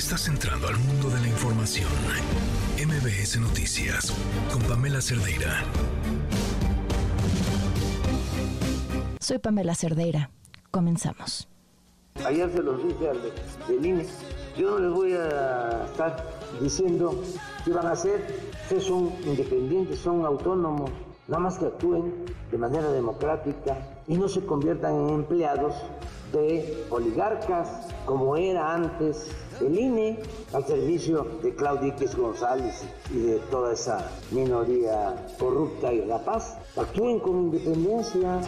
Estás entrando al mundo de la información. MBS Noticias con Pamela Cerdeira. Soy Pamela Cerdeira. Comenzamos. Ayer se los dije al del INE. Yo no les voy a estar diciendo qué van a hacer. Ustedes son independientes, son autónomos. Nada más que actúen de manera democrática y no se conviertan en empleados de oligarcas como era antes el INE al servicio de Claudia X González y de toda esa minoría corrupta y rapaz. Actúen con independencia.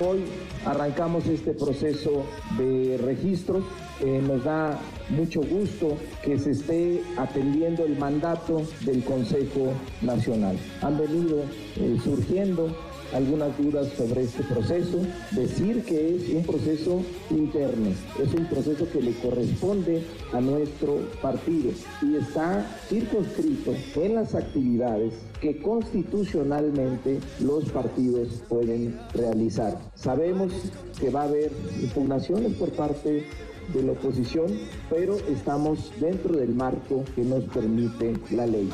Hoy arrancamos este proceso de registro. Eh, nos da mucho gusto que se esté atendiendo el mandato del Consejo Nacional. Han venido eh, surgiendo algunas dudas sobre este proceso, decir que es un proceso interno, es un proceso que le corresponde a nuestro partido y está circunscrito en las actividades que constitucionalmente los partidos pueden realizar. Sabemos que va a haber impugnaciones por parte de la oposición, pero estamos dentro del marco que nos permite la ley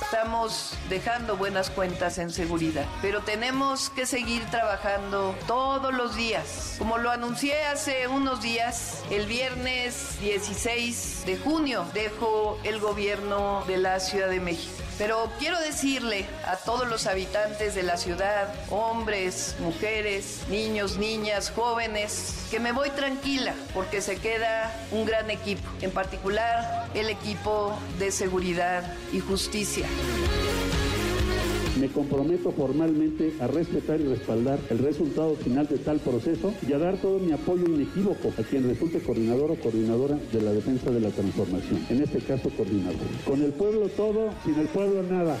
estamos dejando buenas cuentas en seguridad, pero tenemos que seguir trabajando todos los días. Como lo anuncié hace unos días, el viernes 16 de junio dejo el gobierno de la Ciudad de México. Pero quiero decirle a todos los habitantes de la ciudad, hombres, mujeres, niños, niñas, jóvenes, que me voy tranquila porque se queda un gran equipo, en particular el equipo de seguridad y justicia. Me comprometo formalmente a respetar y respaldar el resultado final de tal proceso y a dar todo mi apoyo inequívoco a quien resulte coordinador o coordinadora de la defensa de la transformación. En este caso, coordinador. Con el pueblo todo, sin el pueblo nada.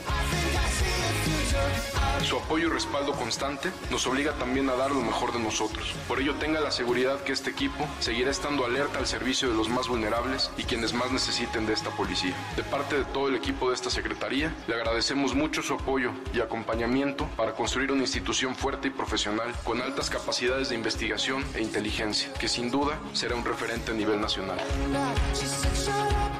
Su apoyo y respaldo constante nos obliga también a dar lo mejor de nosotros. Por ello tenga la seguridad que este equipo seguirá estando alerta al servicio de los más vulnerables y quienes más necesiten de esta policía. De parte de todo el equipo de esta Secretaría, le agradecemos mucho su apoyo y acompañamiento para construir una institución fuerte y profesional con altas capacidades de investigación e inteligencia, que sin duda será un referente a nivel nacional.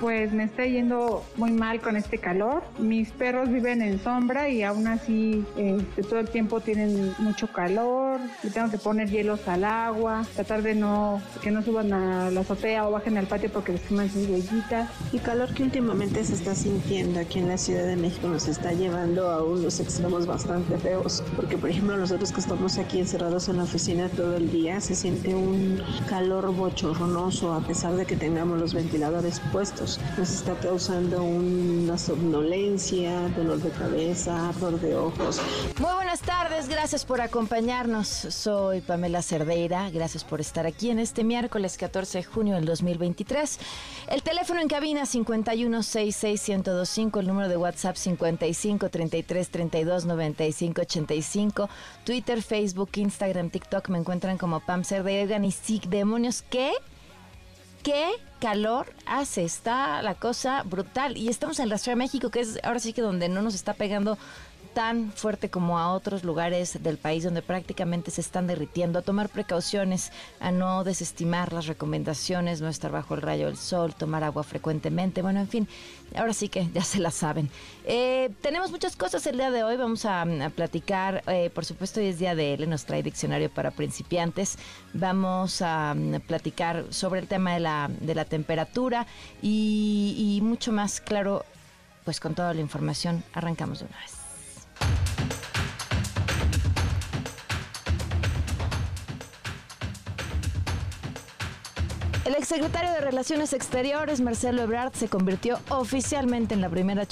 Pues me está yendo muy mal con este calor. Mis perros viven en sombra y aún así este, todo el tiempo tienen mucho calor, le tengo que poner hielos al agua, tratar de no que no suban a la azotea o bajen al patio porque les queman sus huellitas. El calor que últimamente se está sintiendo aquí en la Ciudad de México nos está llevando a unos extremos bastante feos, porque por ejemplo nosotros que estamos aquí encerrados en la oficina todo el día se siente un calor bochornoso a pesar de que tengamos los ventiladores puestos. Nos está causando una somnolencia, dolor de cabeza, de ojos. Muy buenas tardes, gracias por acompañarnos. Soy Pamela Cerdeira, gracias por estar aquí en este miércoles 14 de junio del 2023. El teléfono en cabina 5166125, el número de WhatsApp 5533329585, Twitter, Facebook, Instagram, TikTok me encuentran como Pam Cerdeira y SIG Demonios. ¿Qué? ¿Qué calor hace? Está la cosa brutal. Y estamos en la Ciudad de México, que es ahora sí que donde no nos está pegando tan fuerte como a otros lugares del país donde prácticamente se están derritiendo, a tomar precauciones, a no desestimar las recomendaciones, no estar bajo el rayo del sol, tomar agua frecuentemente, bueno, en fin, ahora sí que ya se la saben. Eh, tenemos muchas cosas el día de hoy, vamos a, platicar, eh, por supuesto hoy es día de él, nos trae diccionario para principiantes, vamos a platicar sobre el tema de la, de la temperatura y mucho más claro, pues con toda la información, arrancamos de una vez. El exsecretario de Relaciones Exteriores, Marcelo Ebrard, se convirtió oficialmente en la primera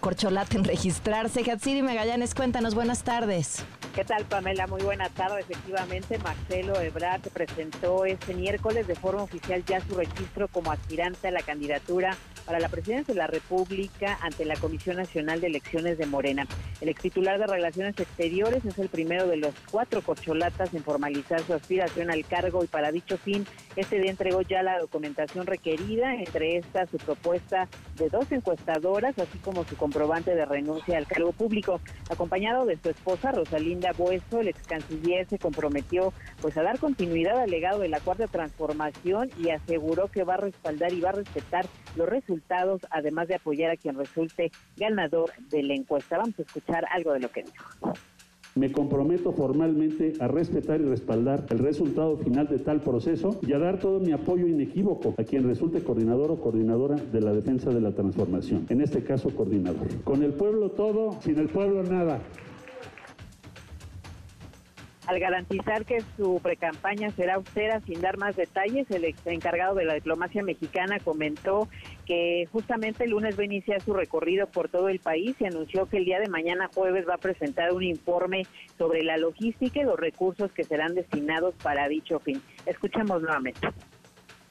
corcholata en registrarse. Hatsiri Magallanes, cuéntanos, buenas tardes. ¿Qué tal, Pamela? Muy buena tarde. Efectivamente, Marcelo Ebrard presentó este miércoles de forma oficial ya su registro como aspirante a la candidatura para la presidencia de la República ante la Comisión Nacional de Elecciones de Morena. El ex titular de Relaciones Exteriores es el primero de los cuatro corcholatas en formalizar su aspiración al cargo y para dicho fin, este día entregó ya la documentación requerida, entre estas su propuesta de dos encuestadoras, así como su comprobante de renuncia al cargo público. Acompañado de su esposa Rosalinda Bueso, el ex canciller se comprometió pues a dar continuidad al legado de la cuarta transformación y aseguró que va a respaldar y va a respetar los resultados, además de apoyar a quien resulte ganador de la encuesta. Vamos a escuchar algo de lo que dijo. Me comprometo formalmente a respetar y respaldar el resultado final de tal proceso y a dar todo mi apoyo inequívoco a quien resulte coordinador o coordinadora de la defensa de la transformación, en este caso coordinador. Con el pueblo todo, sin el pueblo nada al garantizar que su precampaña será austera sin dar más detalles, el ex encargado de la diplomacia mexicana comentó que justamente el lunes va a iniciar su recorrido por todo el país y anunció que el día de mañana jueves va a presentar un informe sobre la logística y los recursos que serán destinados para dicho fin. Escuchemos nuevamente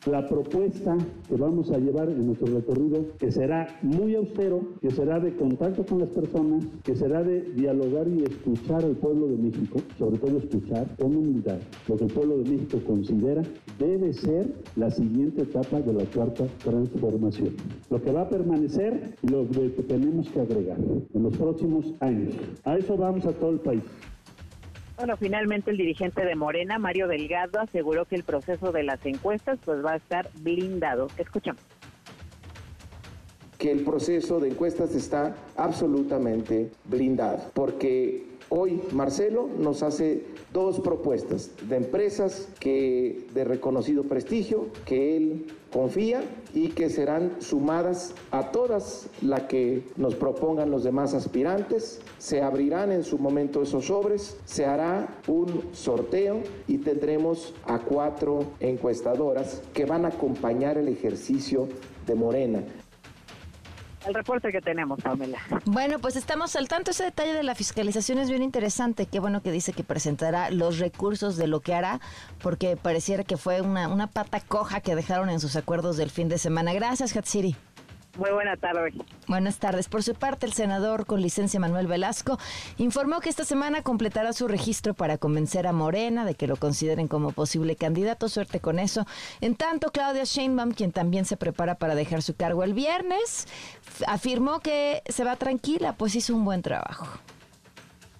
la propuesta que vamos a llevar en nuestro recorrido, que será muy austero, que será de contacto con las personas, que será de dialogar y escuchar al pueblo de México, sobre todo escuchar con humildad lo que el pueblo de México considera debe ser la siguiente etapa de la cuarta transformación. Lo que va a permanecer y lo que tenemos que agregar en los próximos años. A eso vamos a todo el país. Bueno, finalmente el dirigente de Morena, Mario Delgado, aseguró que el proceso de las encuestas pues va a estar blindado. Escuchamos. Que el proceso de encuestas está absolutamente blindado, porque hoy Marcelo nos hace dos propuestas de empresas que de reconocido prestigio, que él confía y que serán sumadas a todas las que nos propongan los demás aspirantes. Se abrirán en su momento esos sobres, se hará un sorteo y tendremos a cuatro encuestadoras que van a acompañar el ejercicio de Morena el reporte que tenemos, Pamela. Bueno, pues estamos al tanto. Ese detalle de la fiscalización es bien interesante. Qué bueno que dice que presentará los recursos de lo que hará, porque pareciera que fue una, una pata coja que dejaron en sus acuerdos del fin de semana. Gracias, Hatsiri. Muy buena tarde. Buenas tardes. Por su parte, el senador con licencia Manuel Velasco informó que esta semana completará su registro para convencer a Morena de que lo consideren como posible candidato. Suerte con eso. En tanto, Claudia Sheinbaum, quien también se prepara para dejar su cargo el viernes, afirmó que se va tranquila, pues hizo un buen trabajo.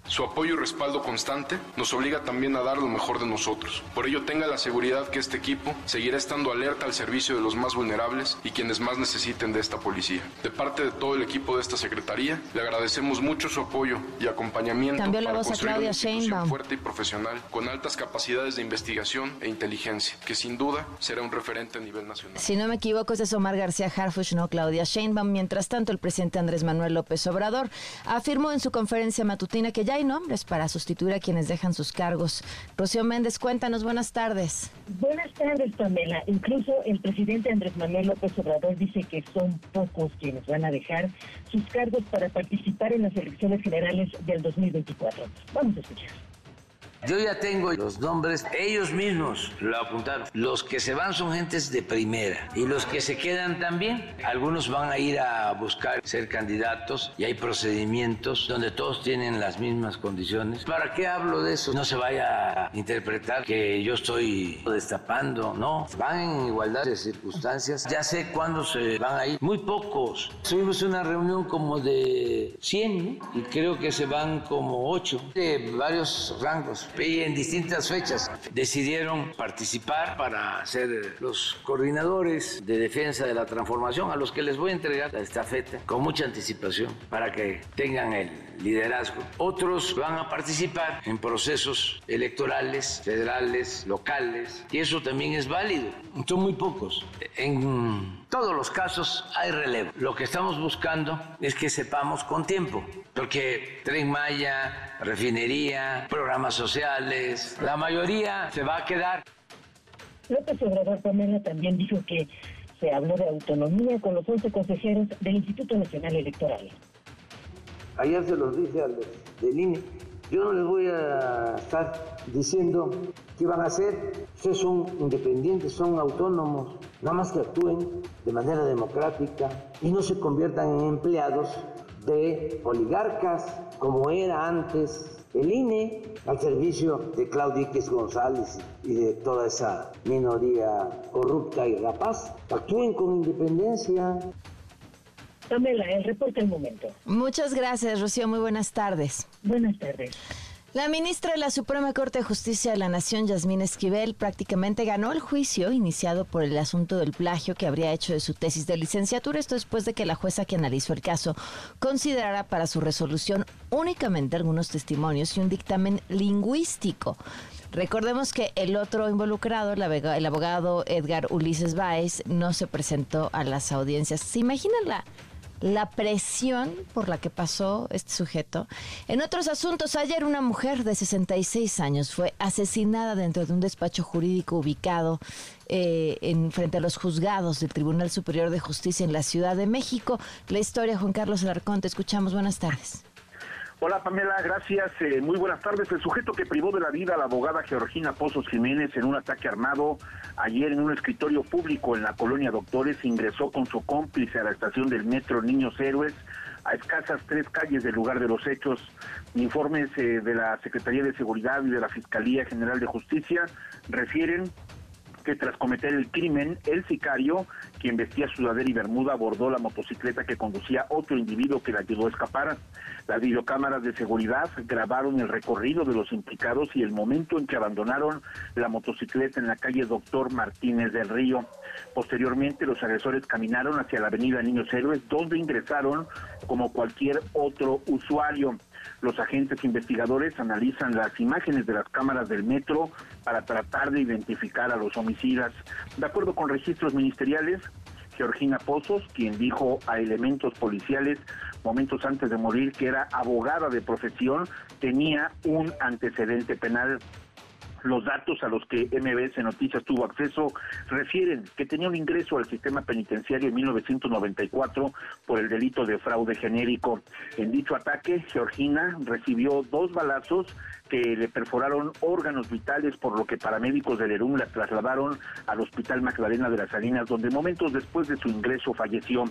Su apoyo y respaldo constante nos obliga también a dar lo mejor de nosotros. Por ello tenga la seguridad que este equipo seguirá estando alerta al servicio de los más vulnerables y quienes más necesiten de esta policía. De parte de todo el equipo de esta secretaría, le agradecemos mucho su apoyo y acompañamiento Cambió la para voz a Claudia una institución fuerte y profesional con altas capacidades de investigación e inteligencia, que sin duda será un referente a nivel nacional. Si no me equivoco, es Omar García Harfuch, no Claudia Sheinbaum. Mientras tanto, el presidente Andrés Manuel López Obrador afirmó en su conferencia matutina que ya hay nombres para sustituir a quienes dejan sus cargos. Rocío Méndez, cuéntanos, buenas tardes. Buenas tardes, Pamela. Incluso el presidente Andrés Manuel López Obrador dice que son pocos quienes van a dejar sus cargos para participar en las elecciones generales del 2024. Vamos a escuchar. Yo ya tengo los nombres, ellos mismos lo apuntaron. Los que se van son gentes de primera y los que se quedan también. Algunos van a ir a buscar ser candidatos y hay procedimientos donde todos tienen las mismas condiciones. ¿Para qué hablo de eso? No se vaya a interpretar que yo estoy destapando, no. Van en igualdad de circunstancias. Ya sé cuándo se van a ir. Muy pocos. Tuvimos una reunión como de 100 ¿no? y creo que se van como 8 de varios rangos y en distintas fechas decidieron participar para ser los coordinadores de defensa de la transformación a los que les voy a entregar la estafeta con mucha anticipación para que tengan el liderazgo. Otros van a participar en procesos electorales, federales, locales y eso también es válido. Son muy pocos. Todos los casos hay relevo. Lo que estamos buscando es que sepamos con tiempo, porque Tren Maya, refinería, programas sociales, la mayoría se va a quedar. López Obrador Pamela también dijo que se habló de autonomía con los 11 consejeros del Instituto Nacional Electoral. Ayer se los dije a los del INE, yo no les voy a estar diciendo qué van a hacer. Ustedes son independientes, son autónomos, nada más que actúen de manera democrática y no se conviertan en empleados de oligarcas como era antes el INE al servicio de Claudio X González y de toda esa minoría corrupta y rapaz. Actúen con independencia. Pamela, el reporte al momento. Muchas gracias, Rocío. Muy buenas tardes. Buenas tardes. La ministra de la Suprema Corte de Justicia de la Nación, Yasmín Esquivel, prácticamente ganó el juicio iniciado por el asunto del plagio que habría hecho de su tesis de licenciatura. Esto después de que la jueza que analizó el caso considerara para su resolución únicamente algunos testimonios y un dictamen lingüístico. Recordemos que el otro involucrado, el abogado Edgar Ulises Báez, no se presentó a las audiencias. ¿Se imaginan la, la presión por la que pasó este sujeto. En otros asuntos, ayer una mujer de 66 años fue asesinada dentro de un despacho jurídico ubicado eh, en frente a los juzgados del Tribunal Superior de Justicia en la Ciudad de México. La historia, Juan Carlos Alarcón, te escuchamos. Buenas tardes. Hola Pamela, gracias. Eh, muy buenas tardes. El sujeto que privó de la vida a la abogada Georgina Pozos Jiménez en un ataque armado ayer en un escritorio público en la colonia Doctores ingresó con su cómplice a la estación del metro Niños Héroes a escasas tres calles del lugar de los hechos. Informes eh, de la Secretaría de Seguridad y de la Fiscalía General de Justicia refieren que tras cometer el crimen, el sicario, quien vestía sudadera y bermuda, abordó la motocicleta que conducía otro individuo que la ayudó a escapar. Las videocámaras de seguridad grabaron el recorrido de los implicados y el momento en que abandonaron la motocicleta en la calle Doctor Martínez del Río. Posteriormente, los agresores caminaron hacia la avenida Niños Héroes, donde ingresaron como cualquier otro usuario. Los agentes investigadores analizan las imágenes de las cámaras del metro para tratar de identificar a los homicidas. De acuerdo con registros ministeriales, Georgina Pozos, quien dijo a elementos policiales momentos antes de morir que era abogada de profesión, tenía un antecedente penal. Los datos a los que MBS Noticias tuvo acceso refieren que tenía un ingreso al sistema penitenciario en 1994 por el delito de fraude genérico. En dicho ataque, Georgina recibió dos balazos que le perforaron órganos vitales, por lo que paramédicos del ERUM la trasladaron al Hospital Magdalena de las Salinas, donde momentos después de su ingreso falleció.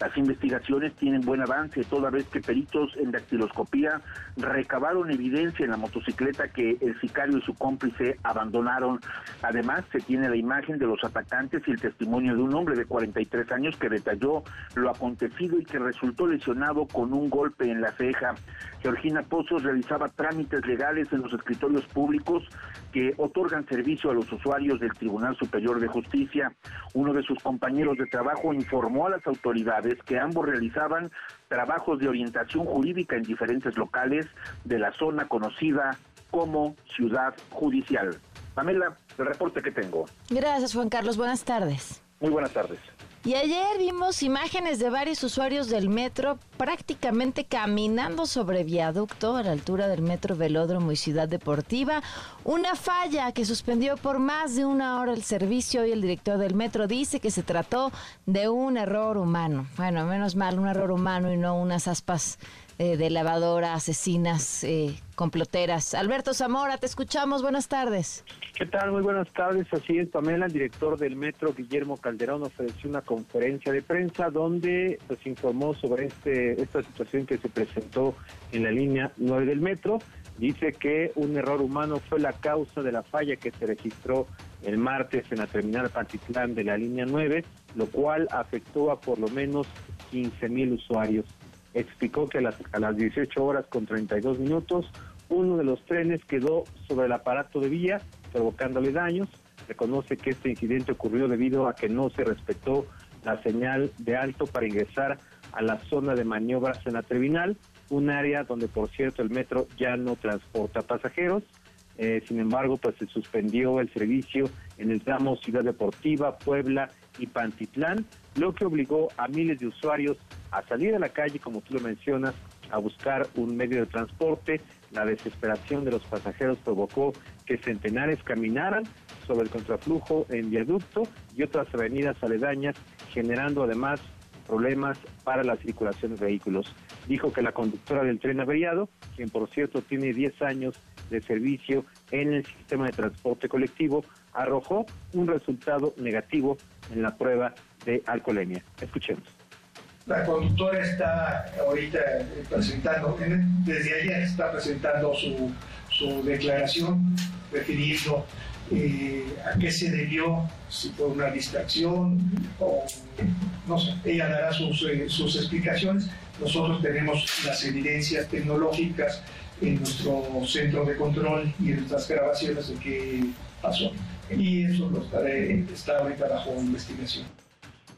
Las investigaciones tienen buen avance, toda vez que peritos en dactiloscopía recabaron evidencia en la motocicleta que el sicario y su cómplice abandonaron. Además, se tiene la imagen de los atacantes y el testimonio de un hombre de 43 años que detalló lo acontecido y que resultó lesionado con un golpe en la ceja. Georgina Pozos realizaba trámites legales en los escritorios públicos que otorgan servicio a los usuarios del Tribunal Superior de Justicia. Uno de sus compañeros de trabajo informó a las autoridades que ambos realizaban trabajos de orientación jurídica en diferentes locales de la zona conocida como Ciudad Judicial. Pamela, el reporte que tengo. Gracias, Juan Carlos. Buenas tardes. Muy buenas tardes. Y ayer vimos imágenes de varios usuarios del metro prácticamente caminando sobre viaducto a la altura del metro Velódromo y Ciudad Deportiva. Una falla que suspendió por más de una hora el servicio y el director del metro dice que se trató de un error humano. Bueno, menos mal, un error humano y no unas aspas eh, de lavadora, asesinas, eh, comploteras. Alberto Zamora, te escuchamos. Buenas tardes. ¿Qué tal? Muy buenas tardes. Así es, Pamela, el director del metro, Guillermo Calderón, ofreció una conferencia de prensa donde pues informó sobre este esta situación que se presentó en la línea 9 del metro. Dice que un error humano fue la causa de la falla que se registró el martes en la terminal Pantitlán de la línea 9, lo cual afectó a por lo menos 15 mil usuarios explicó que a las, a las 18 horas con 32 minutos uno de los trenes quedó sobre el aparato de vía, provocándole daños. Reconoce que este incidente ocurrió debido a que no se respetó la señal de alto para ingresar a la zona de maniobras en la terminal, un área donde, por cierto, el metro ya no transporta pasajeros. Eh, sin embargo, pues se suspendió el servicio en el tramo Ciudad Deportiva, Puebla y Pantitlán, lo que obligó a miles de usuarios a salir a la calle, como tú lo mencionas, a buscar un medio de transporte. La desesperación de los pasajeros provocó que centenares caminaran sobre el contraflujo en viaducto y otras avenidas aledañas, generando además problemas para la circulación de vehículos. Dijo que la conductora del tren averiado, quien por cierto tiene 10 años de servicio en el sistema de transporte colectivo arrojó un resultado negativo en la prueba de alcoholemia. Escuchemos. La conductora está ahorita presentando, desde ayer está presentando su, su declaración refiriendo eh, a qué se debió, si fue una distracción o no sé, ella dará sus, eh, sus explicaciones. Nosotros tenemos las evidencias tecnológicas en nuestro centro de control y en nuestras grabaciones de qué pasó. Y eso lo estaré, está ahorita bajo investigación.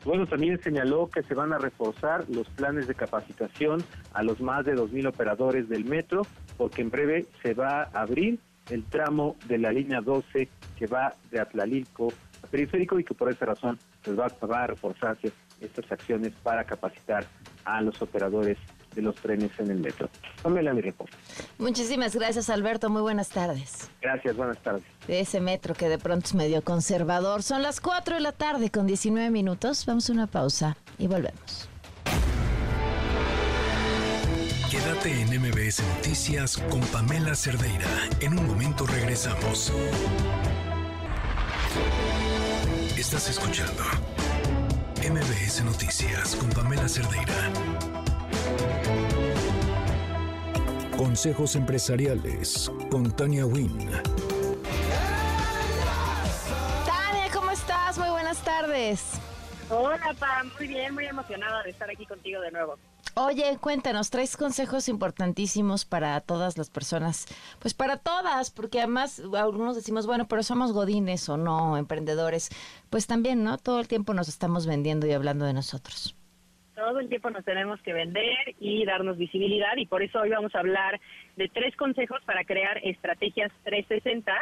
Bueno, también señaló que se van a reforzar los planes de capacitación a los más de 2.000 operadores del metro, porque en breve se va a abrir el tramo de la línea 12 que va de Atlalilco a Periférico y que por esa razón pues va, va a reforzarse estas acciones para capacitar a los operadores de los trenes en el metro. Tómela mi reporte. Muchísimas gracias, Alberto. Muy buenas tardes. Gracias, buenas tardes. De ese metro que de pronto es medio conservador. Son las 4 de la tarde con 19 minutos. Vamos a una pausa y volvemos. Quédate en MBS Noticias con Pamela Cerdeira. En un momento regresamos. Estás escuchando MBS Noticias con Pamela Cerdeira. Consejos empresariales con Tania Wynn. Tania, ¿cómo estás? Muy buenas tardes. Hola, Pam. Muy bien, muy emocionada de estar aquí contigo de nuevo. Oye, cuéntanos, traes consejos importantísimos para todas las personas, pues para todas, porque además algunos decimos, bueno, pero somos godines o no, emprendedores, pues también, ¿no? Todo el tiempo nos estamos vendiendo y hablando de nosotros todo el tiempo nos tenemos que vender y darnos visibilidad y por eso hoy vamos a hablar de tres consejos para crear estrategias 360.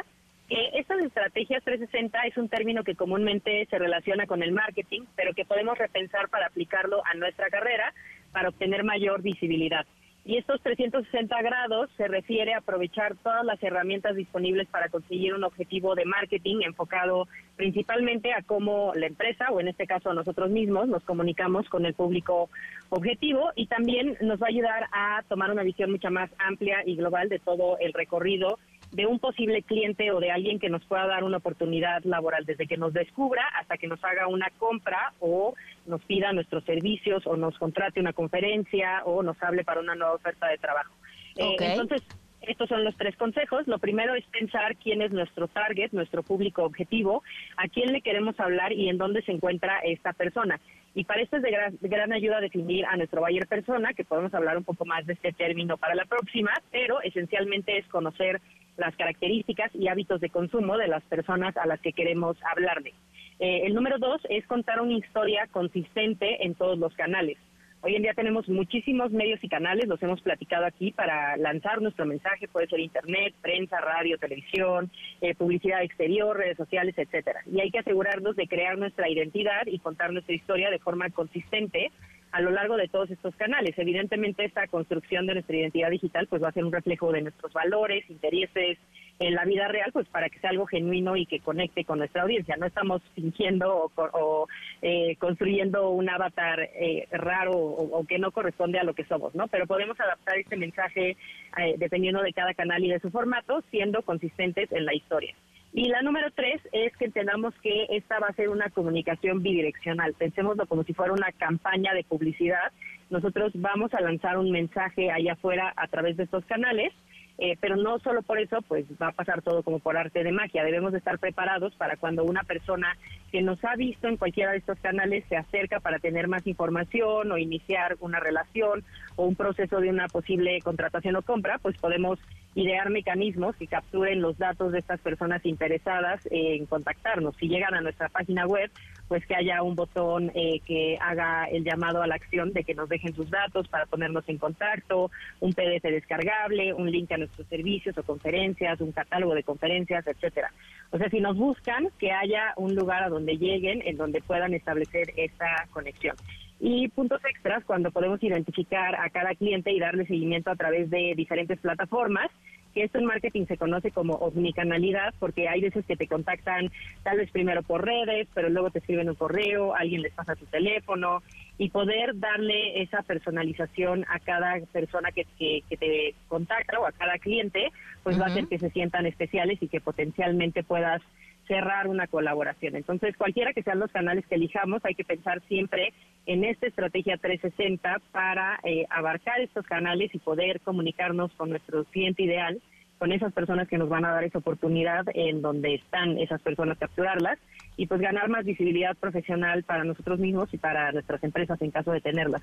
Eh, estas estrategias 360 es un término que comúnmente se relaciona con el marketing, pero que podemos repensar para aplicarlo a nuestra carrera para obtener mayor visibilidad. Y estos 360 grados se refiere a aprovechar todas las herramientas disponibles para conseguir un objetivo de marketing enfocado principalmente a cómo la empresa, o en este caso nosotros mismos, nos comunicamos con el público objetivo y también nos va a ayudar a tomar una visión mucho más amplia y global de todo el recorrido de un posible cliente o de alguien que nos pueda dar una oportunidad laboral, desde que nos descubra hasta que nos haga una compra o nos pida nuestros servicios o nos contrate una conferencia o nos hable para una nueva oferta de trabajo. Eh, entonces, estos son los tres consejos. Lo primero es pensar quién es nuestro target, nuestro público objetivo, a quién le queremos hablar y en dónde se encuentra esta persona. Y para esto es de gran, de gran, ayuda definir a nuestro buyer persona, que podemos hablar un poco más de este término para la próxima, pero esencialmente es conocer las características y hábitos de consumo de las personas a las que queremos hablarle. Eh, el número dos es contar una historia consistente en todos los canales. Hoy en día tenemos muchísimos medios y canales, los hemos platicado aquí para lanzar nuestro mensaje, puede ser internet, prensa, radio, televisión, eh, publicidad exterior, redes sociales, etcétera. Y hay que asegurarnos de crear nuestra identidad y contar nuestra historia de forma consistente a lo largo de todos estos canales. Evidentemente esta construcción de nuestra identidad digital pues va a ser un reflejo de nuestros valores, intereses en la vida real, pues para que sea algo genuino y que conecte con nuestra audiencia. No estamos fingiendo o, eh, construyendo un avatar eh, raro o, que no corresponde a lo que somos, ¿no? Pero podemos adaptar este mensaje eh, dependiendo de cada canal y de su formato, siendo consistentes en la historia. Y la número tres es que entendamos que esta va a ser una comunicación bidireccional. Pensémoslo como si fuera una campaña de publicidad. Nosotros vamos a lanzar un mensaje allá afuera a través de estos canales eh, pero no solo por eso, pues va a pasar todo como por arte de magia. Debemos de estar preparados para cuando una persona que nos ha visto en cualquiera de estos canales se acerca para tener más información o iniciar una relación o un proceso de una posible contratación o compra, pues podemos idear mecanismos que capturen los datos de estas personas interesadas en contactarnos. Si llegan a nuestra página web, pues que haya un botón eh, que haga el llamado a la acción de que nos dejen sus datos para ponernos en contacto, un PDF descargable, un link a nuestros servicios o conferencias, un catálogo de conferencias, etcétera. O sea, si nos buscan, que haya un lugar a donde lleguen en donde puedan establecer esta conexión. Y puntos extras cuando podemos identificar a cada cliente y darle seguimiento a través de diferentes plataformas que esto en marketing se conoce como omnicanalidad, porque hay veces que te contactan tal vez primero por redes, pero luego te escriben un correo, alguien les pasa tu teléfono, y poder darle esa personalización a cada persona que, que, te contacta o a cada cliente, pues va a hacer que se sientan especiales y que potencialmente puedas cerrar una colaboración. Entonces, cualquiera que sean los canales que elijamos, hay que pensar siempre en esta estrategia 360 para eh, abarcar estos canales y poder comunicarnos con nuestro cliente ideal, con esas personas que nos van a dar esa oportunidad en donde están esas personas, capturarlas y pues ganar más visibilidad profesional para nosotros mismos y para nuestras empresas en caso de tenerlas.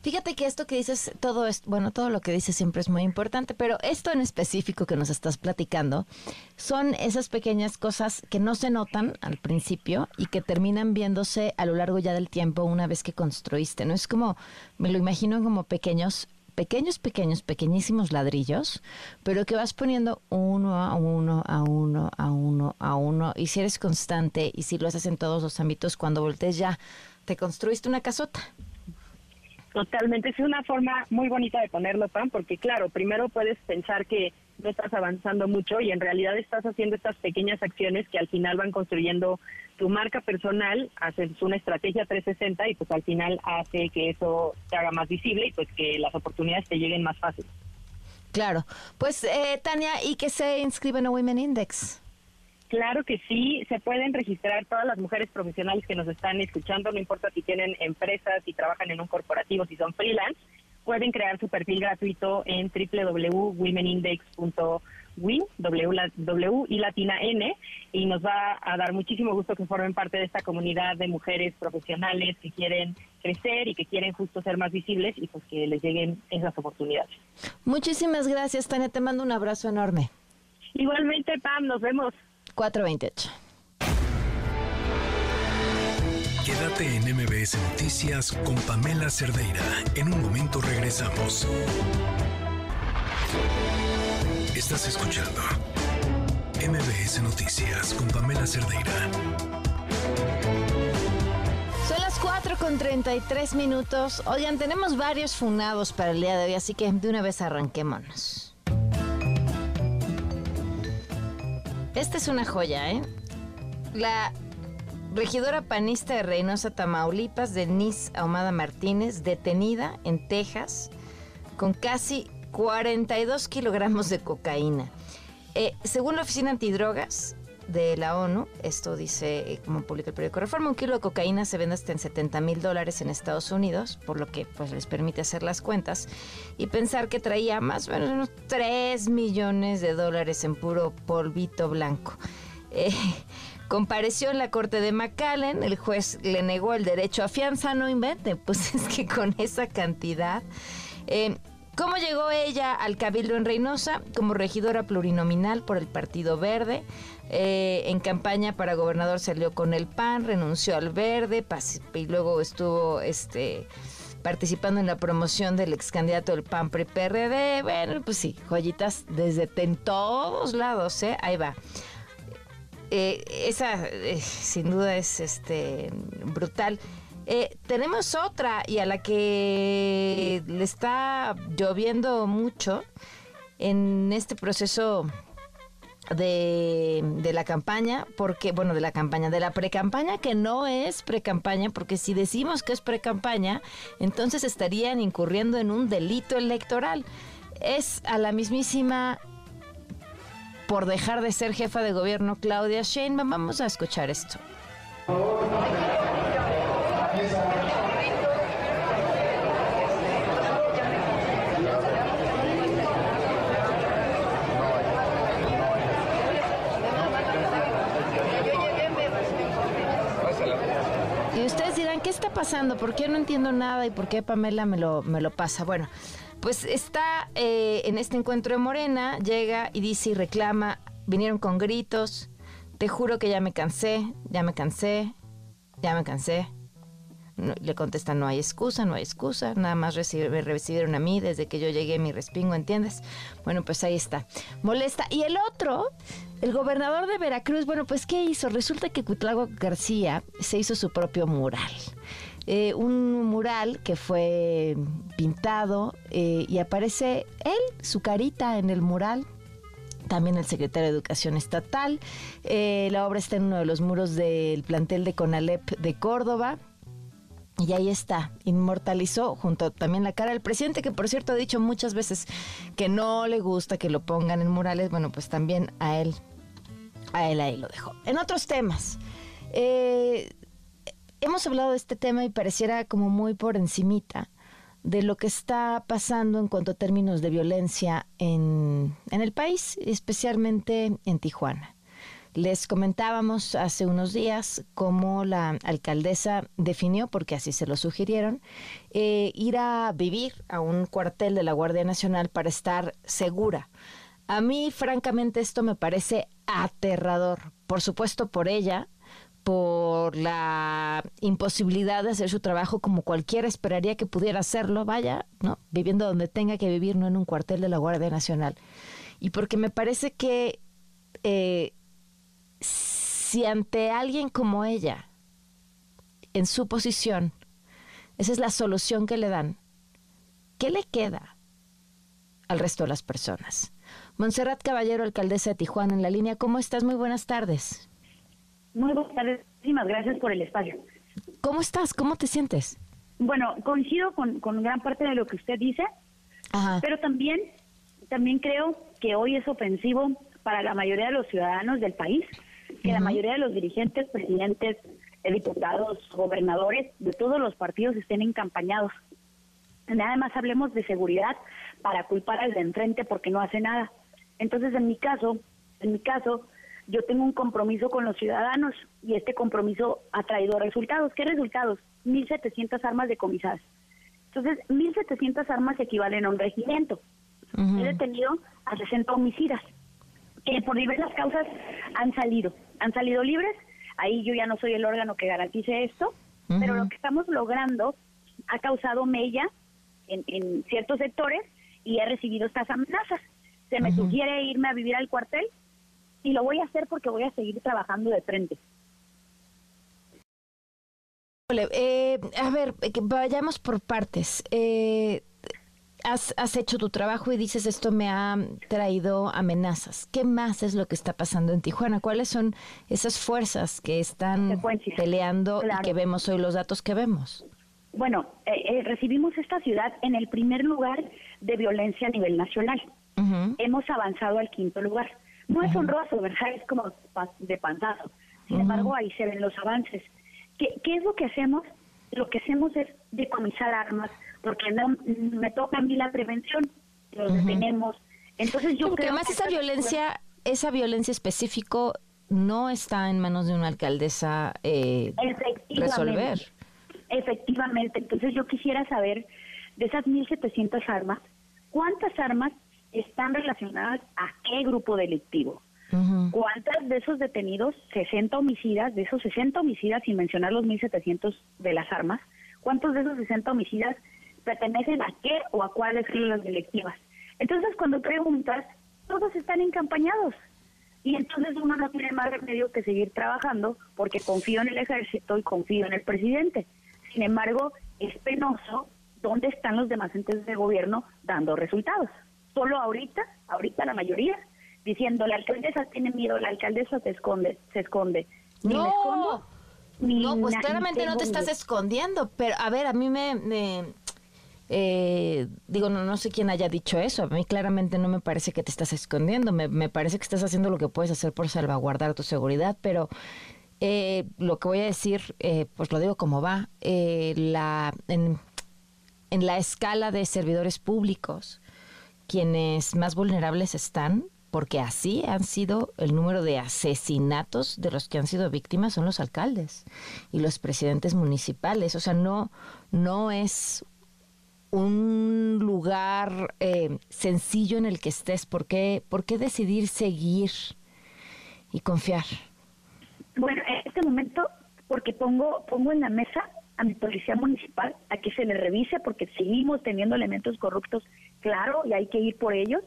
Fíjate que esto que dices, todo es, bueno, todo lo que dices siempre es muy importante, pero esto en específico que nos estás platicando son esas pequeñas cosas que no se notan al principio y que terminan viéndose a lo largo ya del tiempo una vez que construiste. No es como, me lo imagino como pequeños pequeños, pequeños, pequeñísimos ladrillos, pero que vas poniendo uno a uno, a uno, a uno, a uno. Y si eres constante y si lo haces en todos los ámbitos, cuando voltees ya, te construiste una casota. Totalmente, es una forma muy bonita de ponerlo, Pam, porque claro, primero puedes pensar que no estás avanzando mucho y en realidad estás haciendo estas pequeñas acciones que al final van construyendo tu marca personal, haces una estrategia 360 y pues al final hace que eso te haga más visible y pues que las oportunidades te lleguen más fácil. Claro, pues eh, Tania, ¿y que se inscriben a Women Index? Claro que sí, se pueden registrar todas las mujeres profesionales que nos están escuchando, no importa si tienen empresas, si trabajan en un corporativo, si son freelance, pueden crear su perfil gratuito en www.womenindex.win, w, y latina n, y nos va a dar muchísimo gusto que formen parte de esta comunidad de mujeres profesionales que quieren crecer y que quieren justo ser más visibles y pues que les lleguen esas oportunidades. Muchísimas gracias, Tania, te mando un abrazo enorme. Igualmente, Pam, nos vemos. 428. Quédate en MBS Noticias con Pamela Cerdeira. En un momento regresamos. Estás escuchando MBS Noticias con Pamela Cerdeira. Son las 4 con 33 minutos. Oigan, tenemos varios funados para el día de hoy, así que de una vez arranquémonos. Esta es una joya, ¿eh? La regidora panista de Reynosa, Tamaulipas, Denise Ahumada Martínez, detenida en Texas con casi 42 kilogramos de cocaína. Eh, según la Oficina Antidrogas, de la ONU, esto dice, eh, como publica el periódico Reforma, un kilo de cocaína se vende hasta en 70 mil dólares en Estados Unidos, por lo que pues les permite hacer las cuentas y pensar que traía más o menos unos 3 millones de dólares en puro polvito blanco. Eh, compareció en la corte de McAllen, el juez le negó el derecho a fianza, no invente, pues es que con esa cantidad... Eh, ¿Cómo llegó ella al Cabildo en Reynosa? Como regidora plurinominal por el Partido Verde. Eh, en campaña para gobernador salió con el PAN, renunció al Verde y luego estuvo este participando en la promoción del ex candidato del PAN PRD. Bueno, pues sí, joyitas desde en todos lados, ¿eh? Ahí va. Eh, esa eh, sin duda es este brutal. tenemos otra y a la que le está lloviendo mucho en este proceso de, de, la campaña, porque, bueno, de la campaña, de la pre-campaña, que no es pre-campaña, porque si decimos que es pre-campaña, entonces estarían incurriendo en un delito electoral. Es a la mismísima, por dejar de ser jefa de gobierno, Claudia Sheinbaum. Vamos a escuchar esto. ¿qué pasando? ¿Por qué no entiendo nada y por qué Pamela me lo, me lo pasa? Bueno, pues está eh, en este encuentro de Morena, llega y dice y reclama, vinieron con gritos, te juro que ya me cansé, ya me cansé, ya me cansé. le contestan, no hay excusa, no hay excusa, nada más me recibieron a mí desde que yo llegué mi respingo, ¿entiendes? Bueno, pues ahí está, molesta. Y el otro el gobernador de Veracruz, bueno, pues ¿qué hizo? Resulta que Cuitlago García se hizo su propio mural. Eh, un mural que fue pintado eh, y aparece él, su carita en el mural, también el secretario de Educación Estatal. Eh, la obra está en uno de los muros del plantel de Conalep de Córdoba. Y ahí está, inmortalizó junto también la cara del presidente, que por cierto ha dicho muchas veces que no le gusta que lo pongan en murales. Bueno, pues también a él, a él ahí lo dejó. En otros temas, hemos hablado de este tema y pareciera como muy por encimita de lo que está pasando en cuanto a términos de violencia en, en el país, especialmente en Tijuana. Les comentábamos hace unos días cómo la alcaldesa definió, porque así se lo sugirieron, eh, ir a vivir a un cuartel de la Guardia Nacional para estar segura. A mí, francamente, esto me parece aterrador. Por supuesto, por ella, por la imposibilidad de hacer su trabajo como cualquiera esperaría que pudiera hacerlo, vaya, ¿no? Viviendo donde tenga que vivir, no en un cuartel de la Guardia Nacional. Y porque me parece que eh, si ante alguien como ella, en su posición, esa es la solución que le dan, ¿qué le queda al resto de las personas? Montserrat Caballero, alcaldesa de Tijuana, en la línea, ¿cómo estás? Muy buenas tardes. Muy buenas tardes, muchísimas gracias por el espacio. ¿Cómo estás? ¿Cómo te sientes? Bueno, coincido con, gran parte de lo que usted dice, pero también, también creo que hoy es ofensivo para la mayoría de los ciudadanos del país que la mayoría de los dirigentes, presidentes, diputados, gobernadores de todos los partidos estén encampañados. Nada más hablemos de seguridad para culpar al de enfrente porque no hace nada. Entonces, en mi caso, en mi caso, yo tengo un compromiso con los ciudadanos y este compromiso ha traído resultados. ¿Qué resultados? 1.700 armas decomisadas. Entonces, 1.700 armas equivalen a un regimiento. He detenido a 60 homicidas que por diversas causas han salido han salido libres. Ahí yo ya no soy el órgano que garantice esto, pero lo que estamos logrando ha causado mella en, ciertos sectores y he recibido estas amenazas. Se me sugiere irme a vivir al cuartel y lo voy a hacer porque voy a seguir trabajando de frente. Eh, a ver, vayamos por partes. Eh, has, hecho tu trabajo y dices esto me ha traído amenazas. ¿Qué más es lo que está pasando en Tijuana? ¿Cuáles son esas fuerzas que están peleando y que vemos hoy los datos que vemos? Bueno, eh, eh, recibimos esta ciudad en el primer lugar de violencia a nivel nacional. Hemos avanzado al quinto lugar. No es honroso, ¿verdad? Es como de panzazo. Sin embargo, ahí se ven los avances. ¿Qué, ¿Qué es lo que hacemos? Lo que hacemos es decomisar armas, porque no me toca a mí la prevención, los detenemos. Entonces yo creo además esa violencia, esa violencia específico no está en manos de una alcaldesa eh, resolver. Efectivamente, entonces yo quisiera saber de esas 1.700 armas, ¿cuántas armas están relacionadas a qué grupo delictivo? ¿Cuántas de esos detenidos, 60 homicidas, de esos 60 homicidas, sin mencionar los 1.700 de las armas, cuántos de esos 60 homicidas pertenecen a qué o a cuáles las directivas. Entonces, cuando preguntas, todos están encampañados. Y entonces uno no tiene más remedio que seguir trabajando porque confío en el ejército y confío en el presidente. Sin embargo, es penoso dónde están los demás entes de gobierno dando resultados. Solo ahorita, ahorita la mayoría, diciendo la alcaldesa tiene miedo, la alcaldesa se esconde, se esconde. no, no, pues claramente no te estás escondiendo, pero a ver, a mí me, eh, digo, no, no sé quién haya dicho eso. A mí claramente no me parece que te estás escondiendo. Me, parece que estás haciendo lo que puedes hacer por salvaguardar tu seguridad, pero eh, lo que voy a decir, eh, pues lo digo como va. la, en, en la escala de servidores públicos, quienes más vulnerables están, porque así han sido el número de asesinatos de los que han sido víctimas son los alcaldes y los presidentes municipales. O sea, no, no es un lugar eh, sencillo en el que estés? ¿Por qué, ¿Por qué decidir seguir y confiar? Bueno, en este momento, porque pongo, pongo en la mesa a mi policía municipal a que se le revise, porque seguimos teniendo elementos corruptos, claro, y hay que ir por ellos,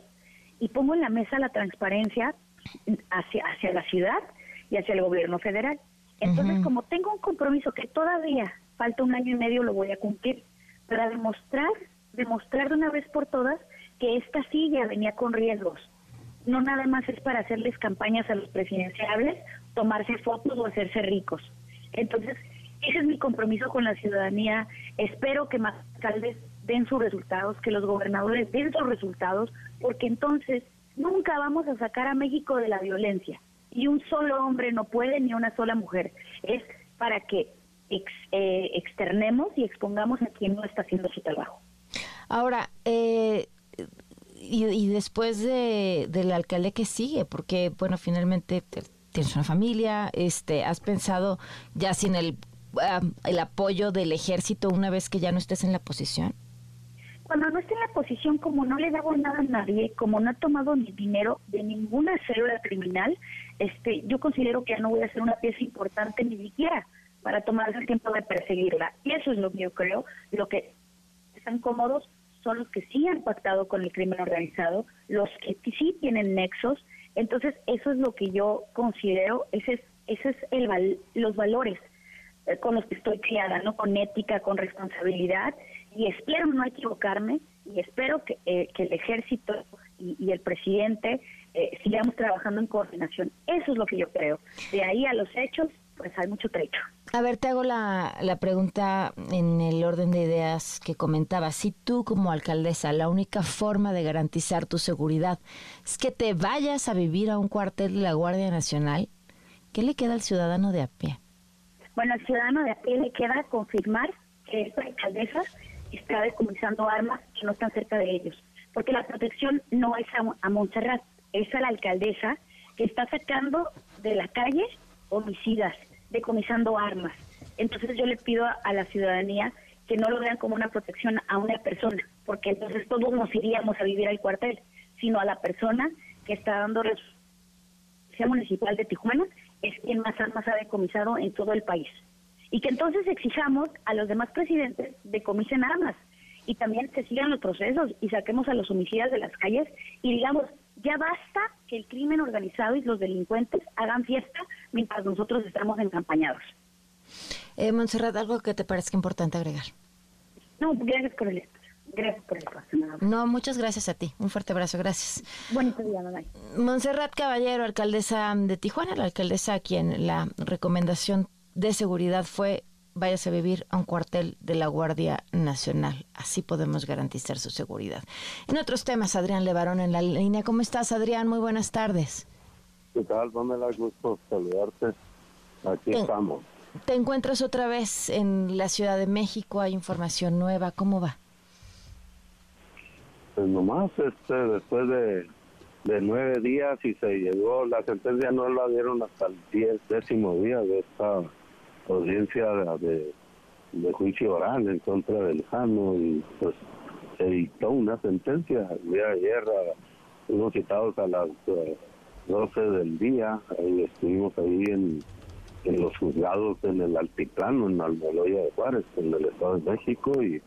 y pongo en la mesa la transparencia hacia, hacia la ciudad y hacia el gobierno federal. Entonces, como tengo un compromiso que todavía falta un año y medio, lo voy a cumplir para demostrar, demostrar de una vez por todas que esta silla venía con riesgos. No nada más es para hacerles campañas a los presidenciables, tomarse fotos o hacerse ricos. Entonces, Ese es mi compromiso con la ciudadanía. Espero que más alcaldes den sus resultados, que los gobernadores den sus resultados, porque entonces nunca vamos a sacar a México de la violencia. Y un solo hombre no puede, ni una sola mujer. Es para que eh, externemos y expongamos a quien no está haciendo su trabajo. Ahora, eh, y, después de, del alcalde que sigue, porque, bueno, finalmente tienes una familia, este, has pensado ya sin el, el apoyo del ejército una vez que ya no estés en la posición. Cuando no esté en la posición, como no le dado nada a nadie, como no ha tomado ni dinero de ninguna célula criminal, este, yo considero que ya no voy a ser una pieza importante ni siquiera para tomarse el tiempo de perseguirla. Y eso es lo que yo creo, lo que están cómodos son los que sí han pactado con el crimen organizado, los que sí tienen nexos. Entonces, eso es lo que yo considero, ese es, ese es el los valores eh, con los que estoy criada, ¿no? Con ética, con responsabilidad. Y espero no equivocarme y espero que, eh, que el ejército y, el presidente eh, sigamos trabajando en coordinación. Eso es lo que yo creo. De ahí a los hechos, pues hay mucho trecho. A ver, te hago la, la pregunta en el orden de ideas que comentaba. Si tú como alcaldesa, la única forma de garantizar tu seguridad es que te vayas a vivir a un cuartel de la Guardia Nacional, ¿qué le queda al ciudadano de a pie? Bueno, al ciudadano de a pie le queda confirmar que esta alcaldesa está decomisando armas que no están cerca de ellos, porque la protección no es a, a Montserrat, es a la alcaldesa que está sacando de la calle homicidas, decomisando armas. Entonces yo le pido a, la ciudadanía que no lo vean como una protección a una persona, porque entonces todos nos iríamos a vivir al cuartel, sino a la persona que está dando la municipal de Tijuana es quien más armas ha decomisado en todo el país. Y que entonces exijamos a los demás presidentes decomisen armas y también se sigan los procesos y saquemos a los homicidas de las calles y digamos, ya basta que el crimen organizado y los delincuentes hagan fiesta mientras nosotros estamos encampañados. Eh, Montserrat, ¿algo que te parezca importante agregar? No, gracias por el Gracias por el espacio. No, muchas gracias a ti. Un fuerte abrazo, gracias. Buen día, mamá. Montserrat Caballero, alcaldesa de Tijuana, la alcaldesa a quien la recomendación de seguridad fue váyase a vivir a un cuartel de la Guardia Nacional. Así podemos garantizar su seguridad. En otros temas, Adrián Levarón en la línea. ¿Cómo estás, Adrián? Muy buenas tardes. ¿Qué tal, Pamela? Gusto saludarte. Aquí estamos. Te encuentras otra vez en la Ciudad de México. Hay información nueva. ¿Cómo va? Pues nomás, este, después de, de nueve días y se llegó, la sentencia no la dieron hasta el diez, décimo día de esta audiencia de, juicio oral en contra del Jano y pues se dictó una sentencia. El día de ayer fuimos citados a las 12 eh, del día y estuvimos ahí en, en los juzgados en el Altiplano, en Almoloya de Juárez, en el Estado de México y,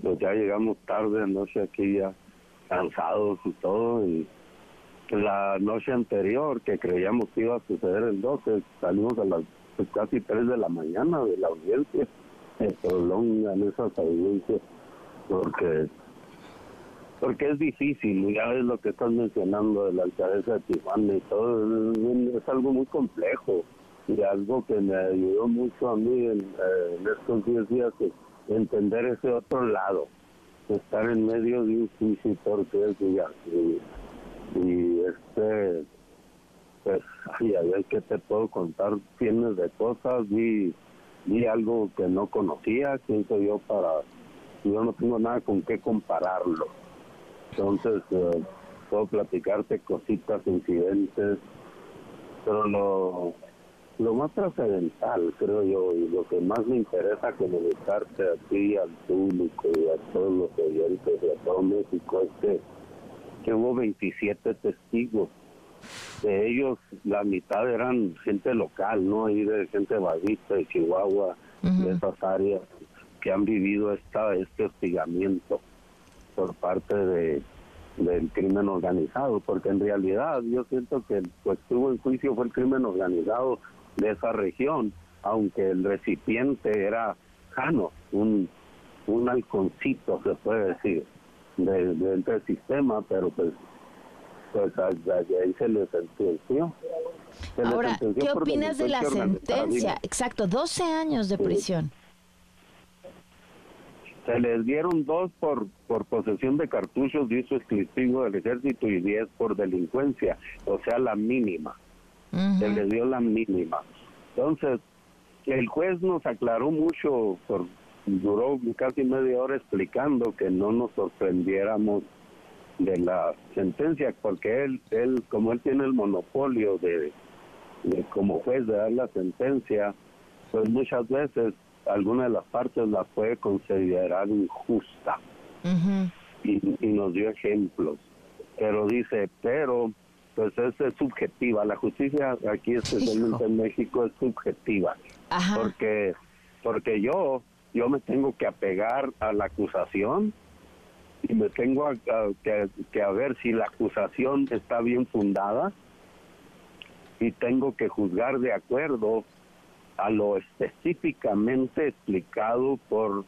pues ya llegamos tarde anoche aquí ya cansados y todo y la noche anterior que creíamos que iba a suceder el 12 salimos a las pues, casi 3 de la mañana de la audiencia, se prolongan esas audiencias porque porque es difícil, ya ves lo que estás mencionando de la alcaldesa de Tijuana y todo, es, algo muy complejo. Y algo que me ayudó mucho a mí en, eh, estos 10 días entender ese otro lado, estar en medio de un juicio porque es y, y este pues, ay, ay, ¿qué te puedo contar? Tienes de cosas, vi, vi algo que no conocía, siento yo para, yo no tengo nada con qué compararlo. Entonces, eh, puedo platicarte cositas, incidentes, pero lo, lo más trascendental, creo yo, y lo que más me interesa comunicarte a ti, al público y a todos los oyentes de todo México es que, que hubo 27 testigos de ellos la mitad eran gente local, ¿no? Ahí de gente bajista de Chihuahua, de esas áreas que han vivido esta, este hostigamiento por parte de del crimen organizado, porque en realidad yo siento que el pues estuvo en juicio fue el crimen organizado de esa región, aunque el recipiente era Jano, un, un halconcito se puede decir, del sistema, pero pues ahí se le sentenció Ahora, ¿qué opinas de la sentencia? Exacto, 12 años de prisión. Se les dieron dos por, por posesión de cartuchos uso exclusivo del ejército y diez por delincuencia, o sea, la mínima. Se les dio la mínima. Entonces, el juez nos aclaró mucho, por, duró casi media hora explicando que no nos sorprendiéramos de la sentencia, porque él, él como él tiene el monopolio de, como juez de dar la sentencia, pues muchas veces alguna de las partes la puede considerar injusta. y, nos dio ejemplos. Pero dice, pero pues es, subjetiva. La justicia aquí especialmente en México es subjetiva. Porque porque yo yo me tengo que apegar a la acusación y me tengo que, que a ver si la acusación está bien fundada y tengo que juzgar de acuerdo a lo específicamente explicado por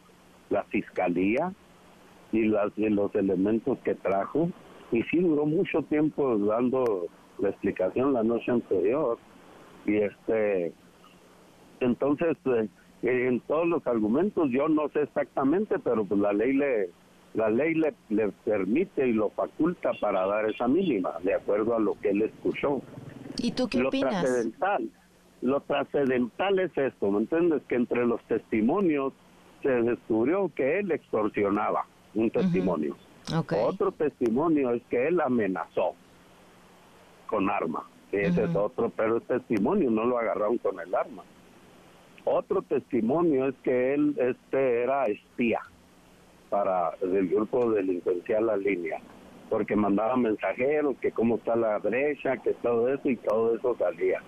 la fiscalía y, las, los elementos que trajo. Y sí duró mucho tiempo dando la explicación la noche anterior. Y este, entonces, eh, en todos los argumentos, yo no sé exactamente, pero pues la ley le, la ley le, le permite y lo faculta para dar esa mínima, de acuerdo a lo que él escuchó. ¿Y tú qué lo opinas? Trascendental, lo trascendental es esto, ¿me entiendes? Que entre los testimonios se descubrió que él extorsionaba, un testimonio. Otro testimonio es que él amenazó con arma. Ese es otro, pero el testimonio no lo agarraron con el arma. Otro testimonio es que él este era espía para el grupo delincuencial La Línea, porque mandaba mensajeros que cómo está la brecha, que todo eso y todo eso salía.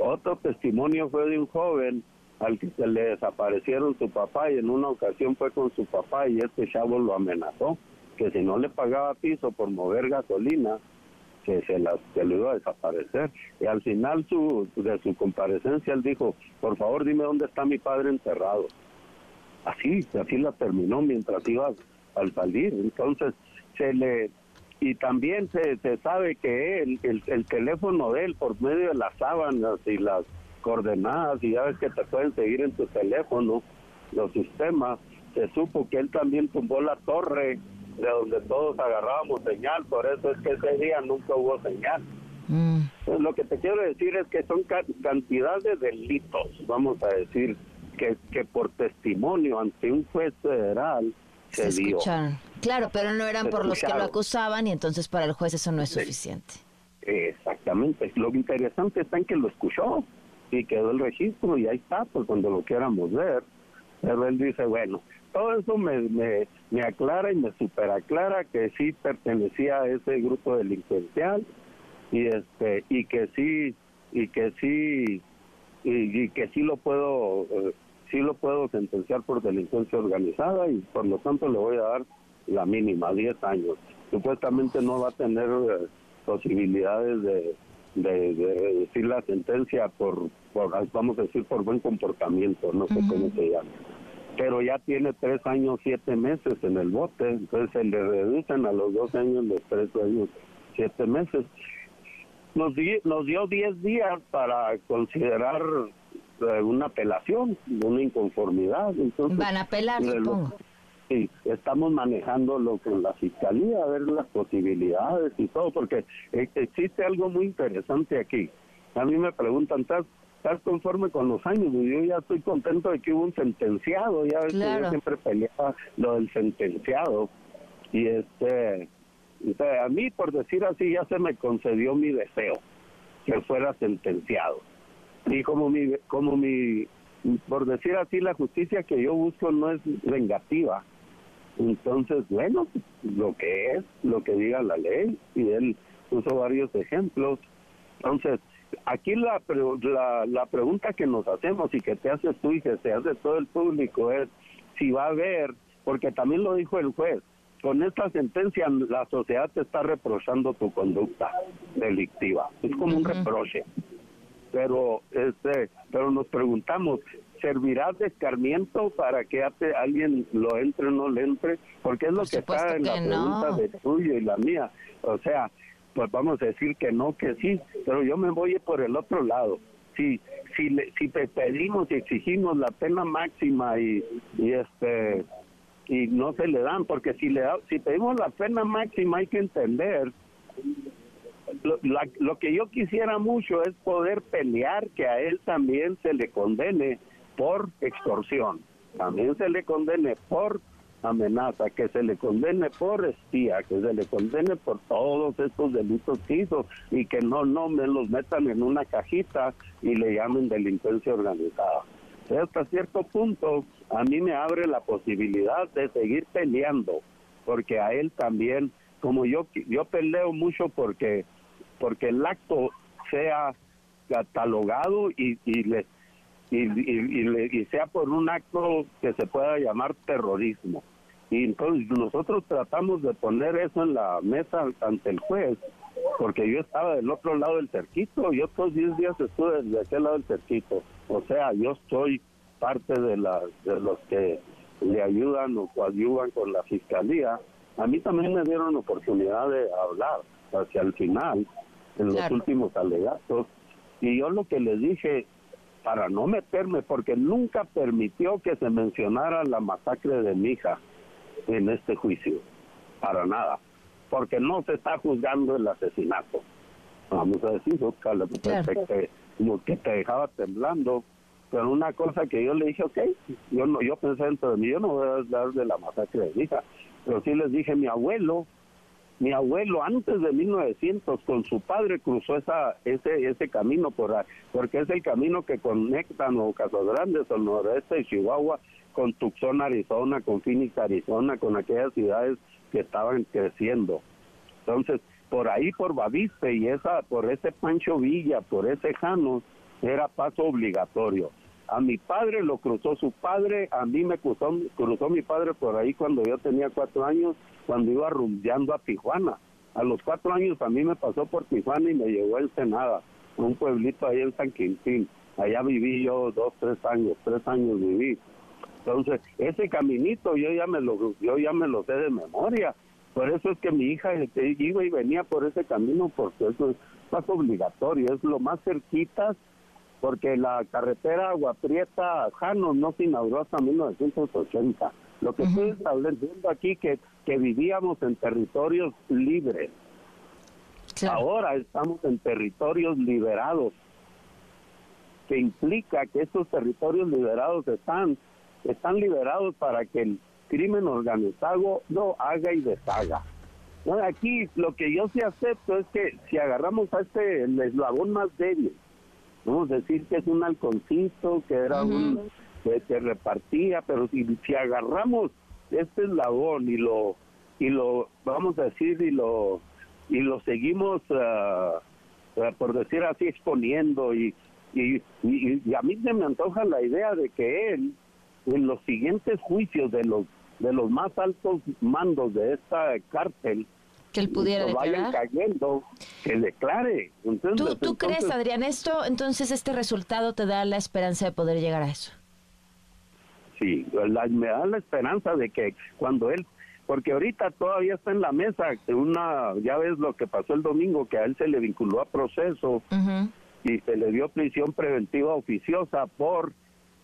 Otro testimonio fue de un joven al que se le desaparecieron su papá y en una ocasión fue con su papá y este chavo lo amenazó que si no le pagaba piso por mover gasolina que se, la, se lo iba a desaparecer y al final su, de su comparecencia él dijo por favor dime dónde está mi padre enterrado así así la terminó mientras iba al salir entonces se le y también se, se sabe que él, el, el, teléfono de él por medio de las sábanas y las coordenadas y ya ves que te pueden seguir en tu teléfono los sistemas se supo que él también tumbó la torre de donde todos agarrábamos señal por eso es que ese día nunca hubo señal mm. pues lo que te quiero decir es que son cantidades de delitos vamos a decir que, que por testimonio ante un juez federal se, dio Claro, pero no eran por los que lo acusaban y entonces para el juez eso no es suficiente. Exactamente. Lo interesante está en que lo escuchó y quedó el registro y ahí está, pues cuando lo quieramos ver. Pero él dice, bueno, todo eso me, me, me aclara y me superaclara que sí pertenecía a ese grupo delincuencial y este y que sí y que sí y, que sí lo puedo eh, sí lo puedo sentenciar por delincuencia organizada y por lo tanto le voy a dar la mínima, 10 años. Supuestamente no va a tener eh, posibilidades de, de, reducir la sentencia por, vamos a decir, por buen comportamiento, no sé cómo se llama. Pero ya tiene tres años, siete meses en el bote, entonces se le reducen a los dos años los tres años, siete meses. Nos, nos dio 10 días para considerar una apelación, una inconformidad. Entonces, Van a apelar, supongo. Sí, estamos manejándolo con la fiscalía, a ver las posibilidades y todo, porque e, existe algo muy interesante aquí. A mí me preguntan, ¿estás, estás conforme con los años? Y yo ya estoy contento de que hubo un sentenciado, ya ves que yo siempre peleaba lo del sentenciado. Y este, a mí, por decir así, ya se me concedió mi deseo, que fuera sentenciado. Y como mi, como mi, por decir así, la justicia que yo busco no es vengativa, entonces, bueno, lo que es, lo que diga la ley, y él puso varios ejemplos. Entonces, aquí la, la, la pregunta que nos hacemos y que te haces tú y que se hace todo el público es si va a haber, porque también lo dijo el juez, con esta sentencia la sociedad te está reprochando tu conducta delictiva. Es como un reproche. Pero este, pero nos preguntamos, servirá de escarmiento para que alguien lo entre o no le entre, porque es lo que está en la pregunta de tuyo y la mía. O sea, pues vamos a decir que no, que sí, pero yo me voy por el otro lado. Si si le, si pedimos y exigimos la pena máxima y, y este y no se le dan porque si le si pedimos la pena máxima hay que entender lo, lo que yo quisiera mucho es poder pelear que a él también se le condene por extorsión, también se le condene por amenaza, que se le condene por espía, que se le condene por todos estos delitos que hizo y que no, no me los metan en una cajita y le llamen delincuencia organizada. hasta cierto punto a mí me abre la posibilidad de seguir peleando, porque a él también, como yo, yo peleo mucho porque, porque el acto sea catalogado y, y le y, y, y, sea por un acto que se pueda llamar terrorismo. Y entonces nosotros tratamos de poner eso en la mesa ante el juez, porque yo estaba del otro lado del cerquito, yo todos 10 días estuve de aquel lado del cerquito. O sea, yo soy parte de, la, de los que le ayudan o coadyuvan con la fiscalía. A mí también me dieron oportunidad de hablar hacia el final, en los últimos alegatos. Y yo lo que les dije, para no meterme, porque nunca permitió que se mencionara la masacre de mi hija en este juicio, para nada, porque no se está juzgando el asesinato. Vamos a decir, Oscar, que, como que te dejaba temblando, pero una cosa que yo le dije, ok, yo no, yo pensé dentro de mí, yo no voy a hablar de la masacre de mi hija, pero sí les dije, mi abuelo mi abuelo antes de 1900 con su padre cruzó esa ese ese camino por ahí, porque es el camino que conecta Nuevo Casas Grandes al noroeste de Chihuahua con Tucson, Arizona, con Phoenix, Arizona, con aquellas ciudades que estaban creciendo. Entonces, por ahí por Baviste y esa por ese Pancho Villa, por ese Jano era paso obligatorio. A mi padre lo cruzó su padre, a mí me cruzó, cruzó mi padre por ahí cuando yo tenía cuatro años, cuando iba rumbeando a Tijuana. A los cuatro años a mí me pasó por Tijuana y me llevó a Ensenada, un pueblito ahí en San Quintín. Allá viví yo dos, tres años, tres años viví. Entonces, ese caminito yo ya me lo, yo ya me lo sé de memoria. Por eso es que mi hija este, iba y venía por ese camino, porque eso es más obligatorio, es lo más cerquita porque la carretera Agua Prieta Jano no se inauguró hasta 1980. Lo que estoy estableciendo aquí que que vivíamos en territorios libres. Ahora estamos en territorios liberados, que implica que estos territorios liberados están están liberados para que el crimen organizado no haga y deshaga. aquí lo que yo sí acepto es que si agarramos a este el eslabón más débil, vamos a decir que es un halconcito, que era un que, repartía, pero si, si agarramos este eslabón y lo y lo vamos a decir y lo y lo seguimos ah, por decir así exponiendo y y, y, a mí se me antoja la idea de que él en los siguientes juicios de los de los más altos mandos de esta cártel que él pudiera vayan cayendo, que declare. ¿Tú, ¿Tú crees, Adrián, esto, entonces este resultado te da la esperanza de poder llegar a eso? Sí, me da la esperanza de que cuando él, porque ahorita todavía está en la mesa, una, ya ves lo que pasó el domingo, que a él se le vinculó a proceso y se le dio prisión preventiva oficiosa por,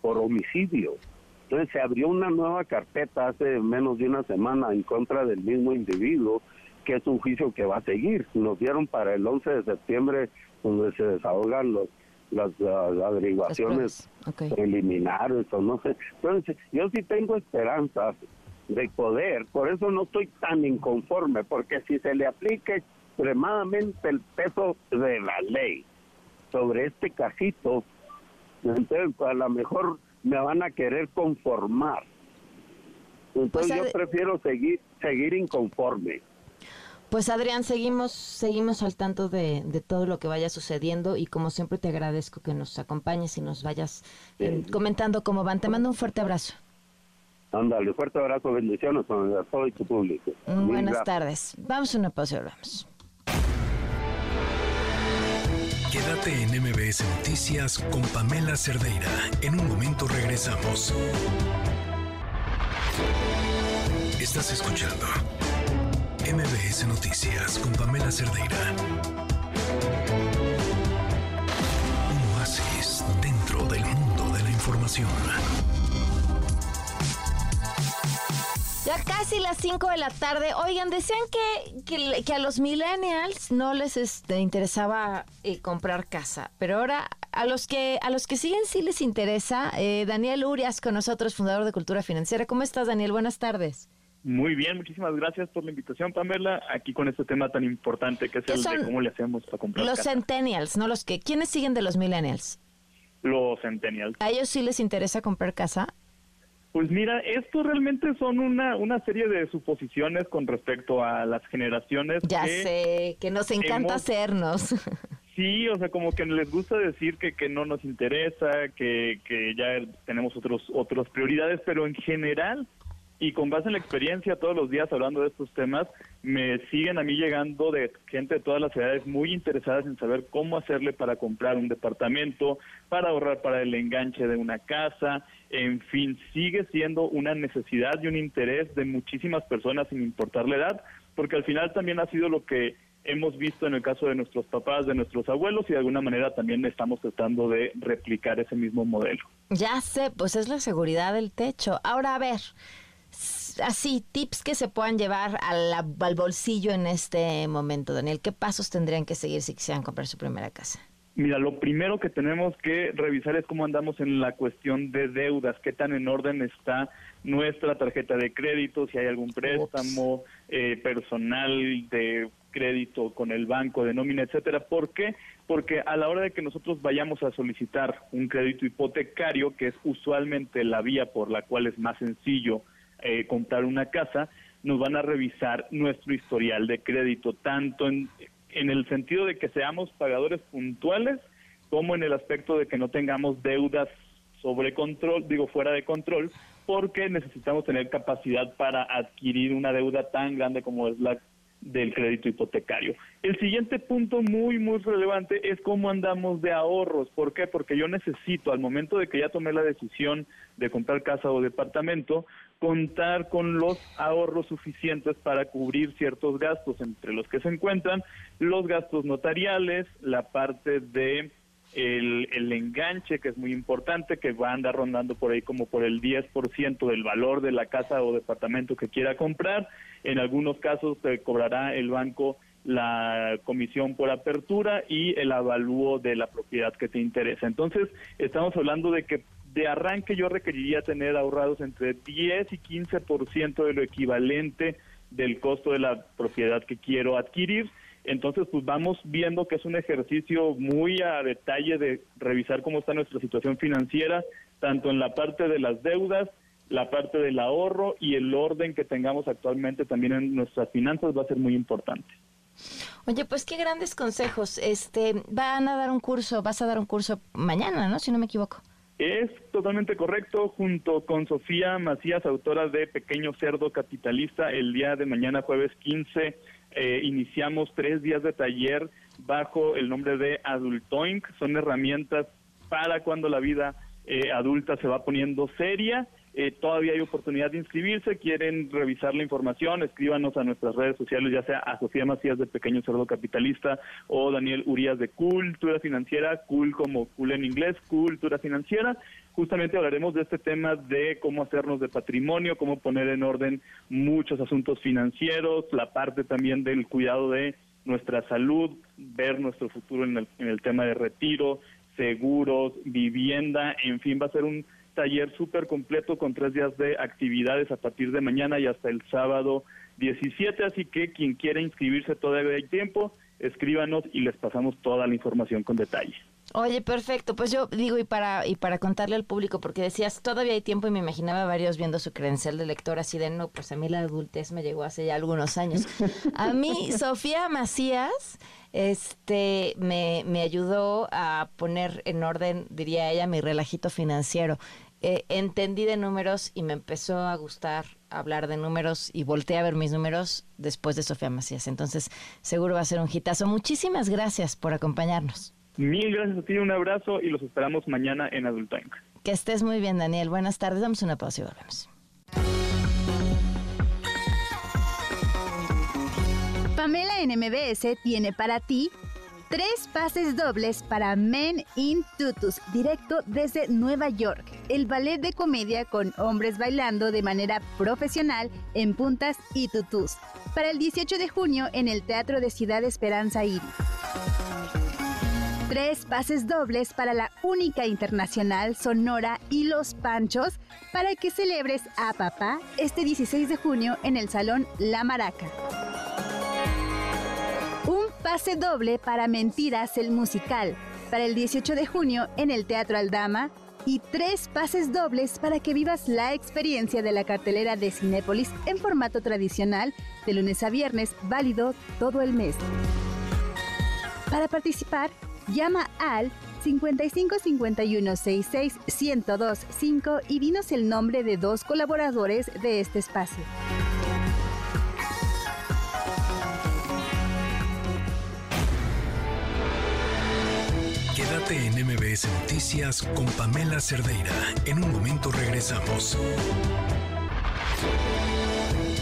por homicidio. Entonces se abrió una nueva carpeta hace menos de una semana en contra del mismo individuo que es un juicio que va a seguir. Nos dieron para el 11 de septiembre donde se desahogan los las, averiguaciones preliminares o no sé. Entonces, yo sí tengo esperanzas de poder, por eso no estoy tan inconforme, porque si se le aplica extremadamente el peso de la ley sobre este casito, entonces a lo mejor me van a querer conformar. Entonces pues, yo prefiero seguir seguir inconforme. Pues Adrián, seguimos, seguimos al tanto de, todo lo que vaya sucediendo y como siempre te agradezco que nos acompañes y nos vayas eh, comentando cómo van. Te mando un fuerte abrazo. Ándale, fuerte abrazo, bendiciones a todo tu público. buenas tardes. Vamos a una pausa y volvemos. Quédate en MBS Noticias con Pamela Cerdeira. En un momento regresamos. Estás escuchando MBS Noticias con Pamela Cerdeira. Un oasis dentro del mundo de la información. Ya casi las 5 de la tarde. Oigan, decían que, que, a los millennials no les este, interesaba eh, comprar casa, pero ahora a los que a los que siguen sí les interesa. Eh, Daniel Urias con nosotros, fundador de Cultura Financiera. ¿Cómo estás, Daniel? Buenas tardes. Muy bien, muchísimas gracias por la invitación, Pamela, aquí con este tema tan importante que es el de cómo le hacemos para comprar Los centennials, no los que. ¿Quiénes siguen de los millennials? Los centennials. ¿A ellos sí les interesa comprar casa? Pues mira, esto realmente son una, una serie de suposiciones con respecto a las generaciones. Ya sé, que nos encanta hacernos. Sí, o sea, como que les gusta decir que, que no nos interesa, que, que ya tenemos otros otras prioridades, pero en general y con base en la experiencia todos los días hablando de estos temas, me siguen a mí llegando de gente de todas las edades muy interesadas en saber cómo hacerle para comprar un departamento, para ahorrar para el enganche de una casa, en fin, sigue siendo una necesidad y un interés de muchísimas personas sin importar la edad, porque al final también ha sido lo que hemos visto en el caso de nuestros papás, de nuestros abuelos y de alguna manera también estamos tratando de replicar ese mismo modelo. Ya sé, pues es la seguridad del techo. Ahora a ver, así, tips que se puedan llevar al bolsillo en este momento, Daniel. ¿Qué pasos tendrían que seguir si quisieran comprar su primera casa? Mira, lo primero que tenemos que revisar es cómo andamos en la cuestión de deudas, qué tan en orden está nuestra tarjeta de crédito, si hay algún préstamo eh, personal de crédito con el banco de nómina, etcétera. ¿Por qué? Porque a la hora de que nosotros vayamos a solicitar un crédito hipotecario, que es usualmente la vía por la cual es más sencillo eh, comprar una casa, nos van a revisar nuestro historial de crédito, tanto en, en el sentido de que seamos pagadores puntuales, como en el aspecto de que no tengamos deudas sobre control, digo fuera de control, porque necesitamos tener capacidad para adquirir una deuda tan grande como es la del crédito hipotecario. El siguiente punto muy, muy relevante es cómo andamos de ahorros. ¿Por qué? Porque yo necesito, al momento de que ya tomé la decisión de comprar casa o departamento, contar con los ahorros suficientes para cubrir ciertos gastos, entre los que se encuentran los gastos notariales, la parte de el, el, enganche, que es muy importante, que va a andar rondando por ahí como por el 10% del valor de la casa o departamento que quiera comprar. En algunos casos te cobrará el banco la comisión por apertura y el avalúo de la propiedad que te interesa. Entonces, estamos hablando de que de arranque yo requeriría tener ahorrados entre 10 y 15% de lo equivalente del costo de la propiedad que quiero adquirir entonces, pues vamos viendo que es un ejercicio muy a detalle de revisar cómo está nuestra situación financiera, tanto en la parte de las deudas, la parte del ahorro y el orden que tengamos actualmente también en nuestras finanzas va a ser muy importante. Oye, pues qué grandes consejos. Este, van a dar un curso, vas a dar un curso mañana, ¿no? Si no me equivoco. Es totalmente correcto, junto con Sofía Macías, autora de Pequeño Cerdo Capitalista, el día de mañana, jueves 15 eh, iniciamos tres días de taller bajo el nombre de Adultoink. Son herramientas para cuando la vida eh, adulta se va poniendo seria. Eh, todavía hay oportunidad de inscribirse, quieren revisar la información, escríbanos a nuestras redes sociales, ya sea a Sofía Macías de Pequeño Cerdo Capitalista o Daniel Urias de Cultura Financiera, cool como cool en inglés, Cultura Financiera, justamente hablaremos de este tema de cómo hacernos de patrimonio, cómo poner en orden muchos asuntos financieros, la parte también del cuidado de nuestra salud, ver nuestro futuro en el, en el tema de retiro, seguros, vivienda, en fin, va a ser un taller súper completo con tres días de actividades a partir de mañana y hasta el sábado 17, así que quien quiera inscribirse todavía hay tiempo, escríbanos y les pasamos toda la información con detalle. Oye, perfecto. Pues yo digo, y para, y para contarle al público, porque decías, todavía hay tiempo y me imaginaba varios viendo su credencial de lector así de, no, pues a mí la adultez me llegó hace ya algunos años. A mí, Sofía Macías, este, me, me ayudó a poner en orden, diría ella, mi relajito financiero. Eh, entendí de números y me empezó a gustar hablar de números y volteé a ver mis números después de Sofía Macías. Entonces, seguro va a ser un hitazo. Muchísimas gracias por acompañarnos. Mil gracias a ti, un abrazo y los esperamos mañana en Adult Time. Que estés muy bien, Daniel. Buenas tardes. Damos una pausa y volvemos. Pamela en MBS tiene para ti tres pases dobles para Men in Tutus, directo desde Nueva York. El ballet de comedia con hombres bailando de manera profesional en puntas y tutus. Para el 18 de junio en el Teatro de Ciudad Esperanza Iris. Tres pases dobles para la única internacional Sonora y Los Panchos para que celebres a papá este 16 de junio en el Salón La Maraca. Un pase doble para Mentiras el musical para el 18 de junio en el Teatro Aldama y tres pases dobles para que vivas la experiencia de la cartelera de Cinépolis en formato tradicional de lunes a viernes, válido todo el mes. Para participar, llama al 55 51 66 1025 5 y dinos el nombre de dos colaboradores de este espacio. Quédate en MBS Noticias con Pamela Cerdeira. En un momento regresamos.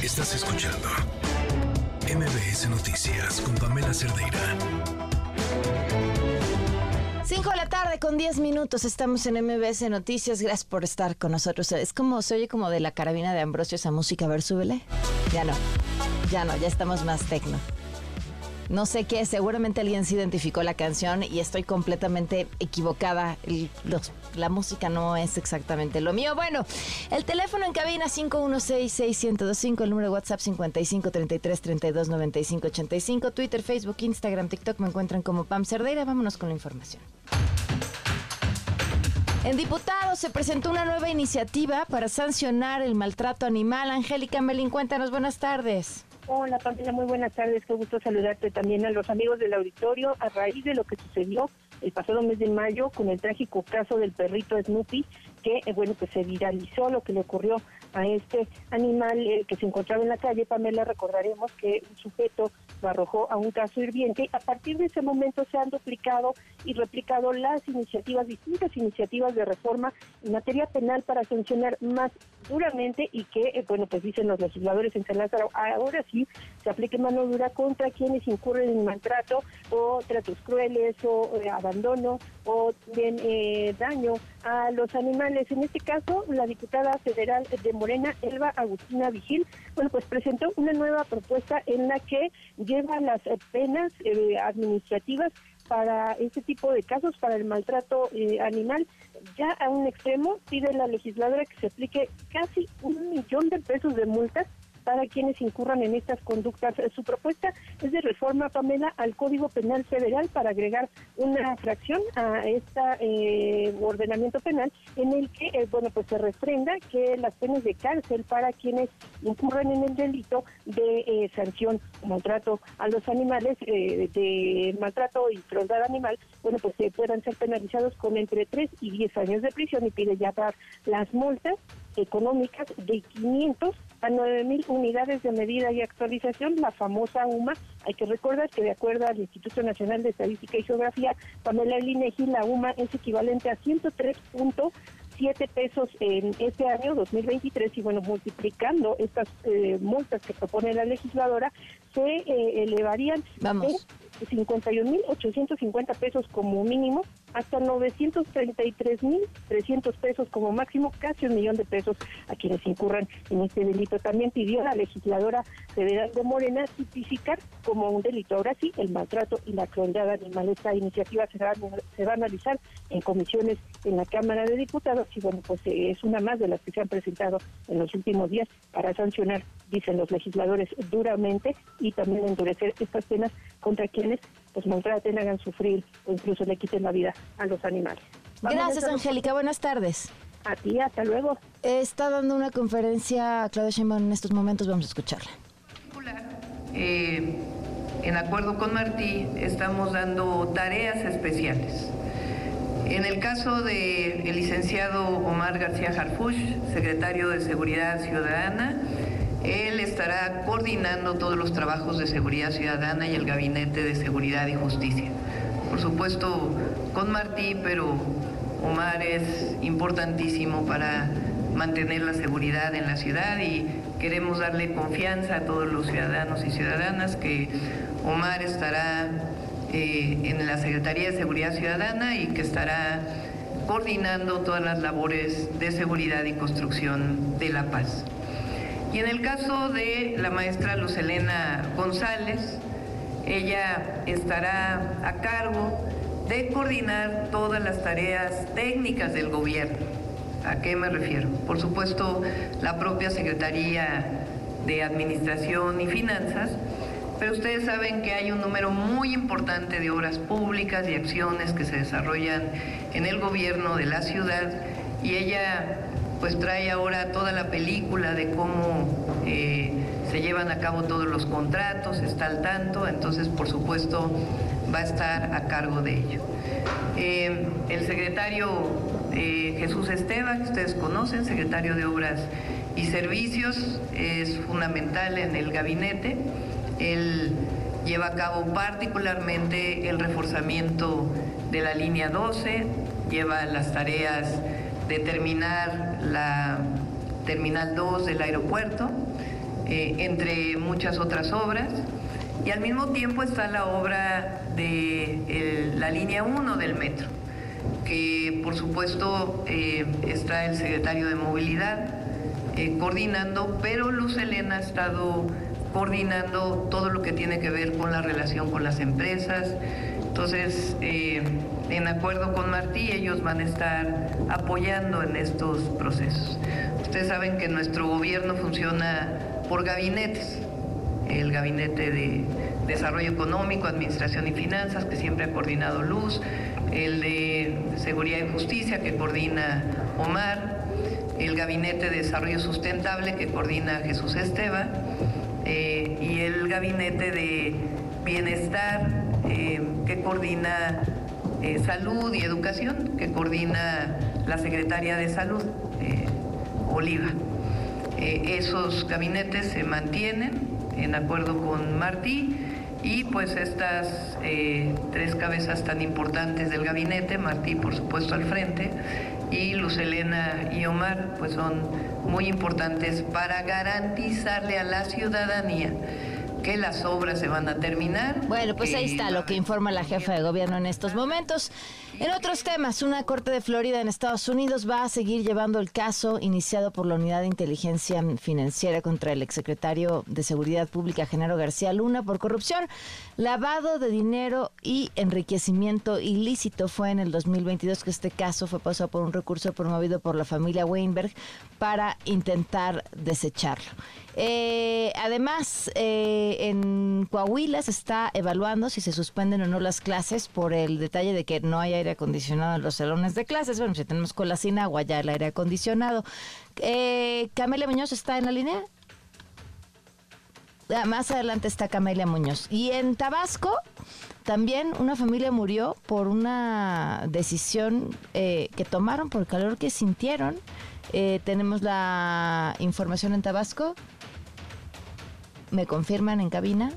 Estás escuchando MBS Noticias con Pamela Cerdeira. 5 de la tarde con 10 minutos, estamos en MBS Noticias, gracias por estar con nosotros. Es como, se oye como de la carabina de Ambrosio esa música, a ver, súbele. Ya no, ya no, ya estamos más tecno. No sé qué, seguramente alguien se identificó la canción y estoy completamente equivocada. La música no es exactamente lo mío. Bueno, el teléfono en cabina 516-6125, el número de WhatsApp 5533329585, Twitter, Facebook, Instagram, TikTok me encuentran como Pam Cerdeira. Vámonos con la información. En diputados se presentó una nueva iniciativa para sancionar el maltrato animal. Angélica Melín, cuéntanos, buenas tardes. Hola Pamela, muy buenas tardes, qué gusto saludarte también a los amigos del auditorio a raíz de lo que sucedió el pasado mes de mayo con el trágico caso del perrito Snoopy, que eh, bueno, pues se viralizó lo que le ocurrió a este animal eh, que se encontraba en la calle. Pamela, recordaremos que un sujeto lo arrojó a un caso hirviente. A partir de ese momento se han duplicado y replicado las iniciativas, distintas iniciativas de reforma en materia penal para sancionar más duramente y que, eh, bueno, pues dicen los legisladores en San Lázaro, ahora sí se aplique mano dura contra quienes incurren en maltrato o tratos crueles o eh, abandono o bien daño a los animales. En este caso, la diputada federal de Morena, Elba Agustina Vigil, bueno, pues presentó una nueva propuesta en la que lleva las penas eh, administrativas para este tipo de casos, para el maltrato eh, animal, ya a un extremo, pide la legisladora que se aplique casi un millón de pesos de multas para quienes incurran en estas conductas. Su propuesta es de reforma, Pamela, al Código Penal Federal para agregar una fracción a este ordenamiento penal en el que, eh, bueno, pues se refrenda que las penas de cárcel para quienes incurran en el delito de eh, sanción maltrato a los animales, de maltrato y crueldad animal, bueno, pues se puedan ser penalizados con entre 3 y 10 años de prisión y pide ya dar las multas económicas de 500 a 9.000 unidades de medida y actualización, la famosa UMA. Hay que recordar que de acuerdo al Instituto Nacional de Estadística y Geografía, Pamela Linegi, la UMA es equivalente a 103.7 pesos en este año 2023 y bueno, multiplicando estas eh, multas que propone la legisladora, se eh, elevarían Vamos. 51.850 pesos como mínimo hasta 933.300 pesos como máximo, casi un millón de pesos a quienes incurran en este delito. También pidió la legisladora federal de Morena tipificar como un delito. Ahora sí, el maltrato y la crueldad animal. Esta iniciativa se va, se va a analizar en comisiones en la Cámara de Diputados y bueno, pues eh, es una más de las que se han presentado en los últimos días para sancionar, dicen los legisladores, duramente y también endurecer estas penas contra quienes pues maltraten, hagan sufrir o incluso le quiten la vida a los animales. Gracias, Angélica. Buenas tardes. A ti, hasta luego. Está dando una conferencia a Claudia Sheinbaum en estos momentos. Vamos a escucharla. Eh, en acuerdo con Martí, estamos dando tareas especiales. En el caso del licenciado Omar García Harfuch, secretario de Seguridad Ciudadana, él estará coordinando todos los trabajos de seguridad ciudadana y el Gabinete de Seguridad y Justicia. Por supuesto, con Martí, pero Omar es importantísimo para mantener la seguridad en la ciudad y queremos darle confianza a todos los ciudadanos y ciudadanas que Omar estará eh, en la Secretaría de Seguridad Ciudadana y que estará coordinando todas las labores de seguridad y construcción de la paz. Y en el caso de la maestra Luz Elena González, ella estará a cargo de coordinar todas las tareas técnicas del gobierno. ¿A qué me refiero? Por supuesto, la propia Secretaría de Administración y Finanzas, pero ustedes saben que hay un número muy importante de obras públicas y acciones que se desarrollan en el gobierno de la ciudad y ella pues trae ahora toda la película de cómo eh, se llevan a cabo todos los contratos, está al tanto, entonces por supuesto va a estar a cargo de ello. Eh, el secretario eh, Jesús Esteban, que ustedes conocen, secretario de Obras y Servicios, es fundamental en el gabinete. Él lleva a cabo particularmente el reforzamiento de la línea 12, lleva las tareas de terminar la Terminal 2 del aeropuerto, eh, entre muchas otras obras. Y al mismo tiempo está la obra de la línea 1 del metro, que por supuesto eh, está el secretario de Movilidad eh, coordinando, pero Luz Elena ha estado coordinando todo lo que tiene que ver con la relación con las empresas. Entonces, en acuerdo con Martí, ellos van a estar apoyando en estos procesos. Ustedes saben que nuestro gobierno funciona por gabinetes. El gabinete de Desarrollo Económico, Administración y Finanzas, que siempre ha coordinado Luz, el de Seguridad y Justicia, que coordina Omar, el gabinete de Desarrollo Sustentable, que coordina Jesús Esteban, eh, y el gabinete de Bienestar, eh, que coordina eh, salud y Educación, que coordina la Secretaria de Salud, eh, Oliva. Eh, esos gabinetes se mantienen en acuerdo con Martí y pues estas tres cabezas tan importantes del gabinete, Martí por supuesto al frente y Luz Elena y Omar pues son muy importantes para garantizarle a la ciudadanía que las obras se van a terminar. Bueno, pues ahí está lo que informa la jefa de gobierno en estos momentos. En otros temas, una corte de Florida en Estados Unidos va a seguir llevando el caso iniciado por la Unidad de Inteligencia Financiera contra el exsecretario de Seguridad Pública, Genaro García Luna, por corrupción, lavado de dinero y enriquecimiento ilícito. Fue en el 2022 que este caso fue pasado por un recurso promovido por la familia Weinberg para intentar desecharlo. Eh, además, eh, en Coahuila se está evaluando si se suspenden o no las clases por el detalle de que no hay aire acondicionado en los salones de clases. Bueno, si tenemos cola sin agua, ya el aire acondicionado. Eh, Camelia Muñoz está en la línea. Ah, más adelante está Camelia Muñoz. Y en Tabasco también una familia murió por una decisión eh, que tomaron por el calor que sintieron. tenemos la información en Tabasco me confirman en cabina.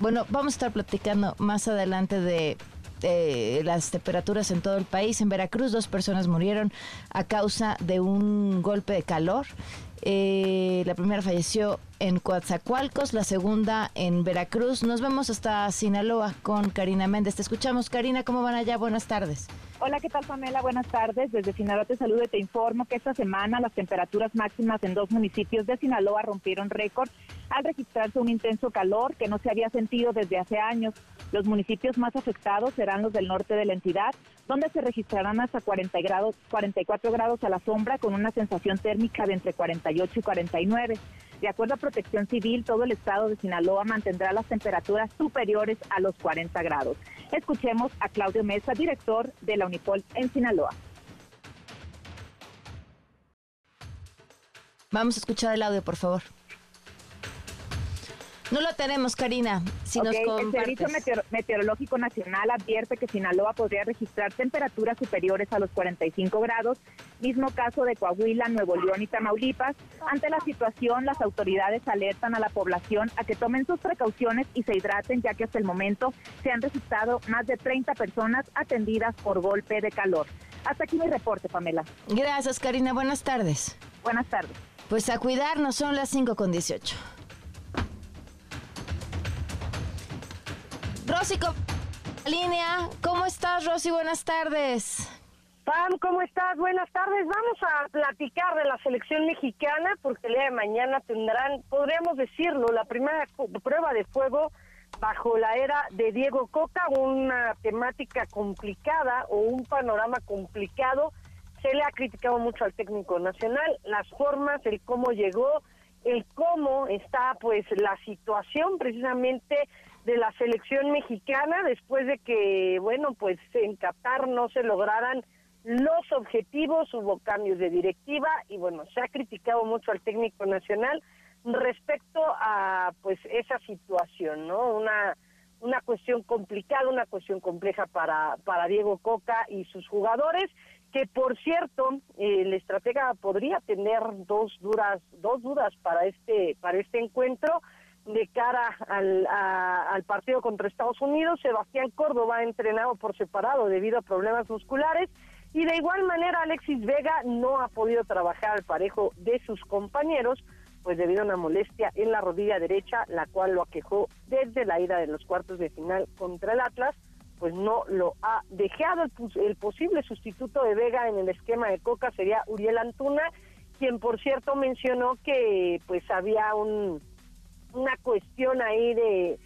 Bueno, vamos a estar platicando más adelante de las temperaturas en todo el país. En Veracruz dos personas murieron a causa de un golpe de calor. Eh, la primera falleció en Coatzacoalcos, la segunda en Veracruz. Nos vemos hasta Sinaloa con Karina Méndez. Te escuchamos, Karina. ¿Cómo van allá? Buenas tardes. Hola, ¿qué tal, Pamela? Buenas tardes. Desde Sinaloa te saludo y te informo que esta semana las temperaturas máximas en dos municipios de Sinaloa rompieron récord al registrarse un intenso calor que no se había sentido desde hace años. Los municipios más afectados serán los del norte de la entidad, donde se registrarán hasta 40 grados, 44 grados a la sombra con una sensación térmica de entre 48 y 49. De acuerdo a Protección Civil, todo el estado de Sinaloa mantendrá las temperaturas superiores a los 40 grados. Escuchemos a Claudio Mesa, director de la Unipol en Sinaloa. Vamos a escuchar el audio, por favor. No lo tenemos, Karina. Si nos el Servicio Meteorológico Nacional advierte que Sinaloa podría registrar temperaturas superiores a los 45 grados, mismo caso de Coahuila, Nuevo León y Tamaulipas. Ante la situación, las autoridades alertan a la población a que tomen sus precauciones y se hidraten, ya que hasta el momento se han registrado más de 30 personas atendidas por golpe de calor. Hasta aquí mi reporte, Pamela. Gracias, Karina. Buenas tardes. Buenas tardes. Pues a cuidarnos, son las 5 con 18. Rosy, línea. ¿Cómo estás, Rosy? Buenas tardes. Pam, ¿cómo estás? Buenas tardes. Vamos a platicar de la selección mexicana porque el día de mañana tendrán, podríamos decirlo, la primera prueba de fuego bajo la era de Diego Coca, una temática complicada o un panorama complicado. Se le ha criticado mucho al técnico nacional, las formas, el cómo llegó, el cómo está pues la situación precisamente de la selección mexicana después de que, bueno, pues en Qatar no se lograran los objetivos, hubo cambios de directiva y bueno, se ha criticado mucho al técnico nacional respecto a pues esa situación, ¿no? Una una cuestión complicada, una cuestión compleja para para Diego Coca y sus jugadores, que por cierto, el estratega podría tener dos duras dos dudas para este para este encuentro de cara al, al partido contra Estados Unidos. Sebastián Córdoba ha entrenado por separado debido a problemas musculares y de igual manera Alexis Vega no ha podido trabajar al parejo de sus compañeros, pues debido a una molestia en la rodilla derecha, la cual lo aquejó desde la ida de los cuartos de final contra el Atlas, pues no lo ha dejado. El, posible sustituto de Vega en el esquema de Coca sería Uriel Antuna, quien por cierto mencionó que pues había un, una cuestión ahí de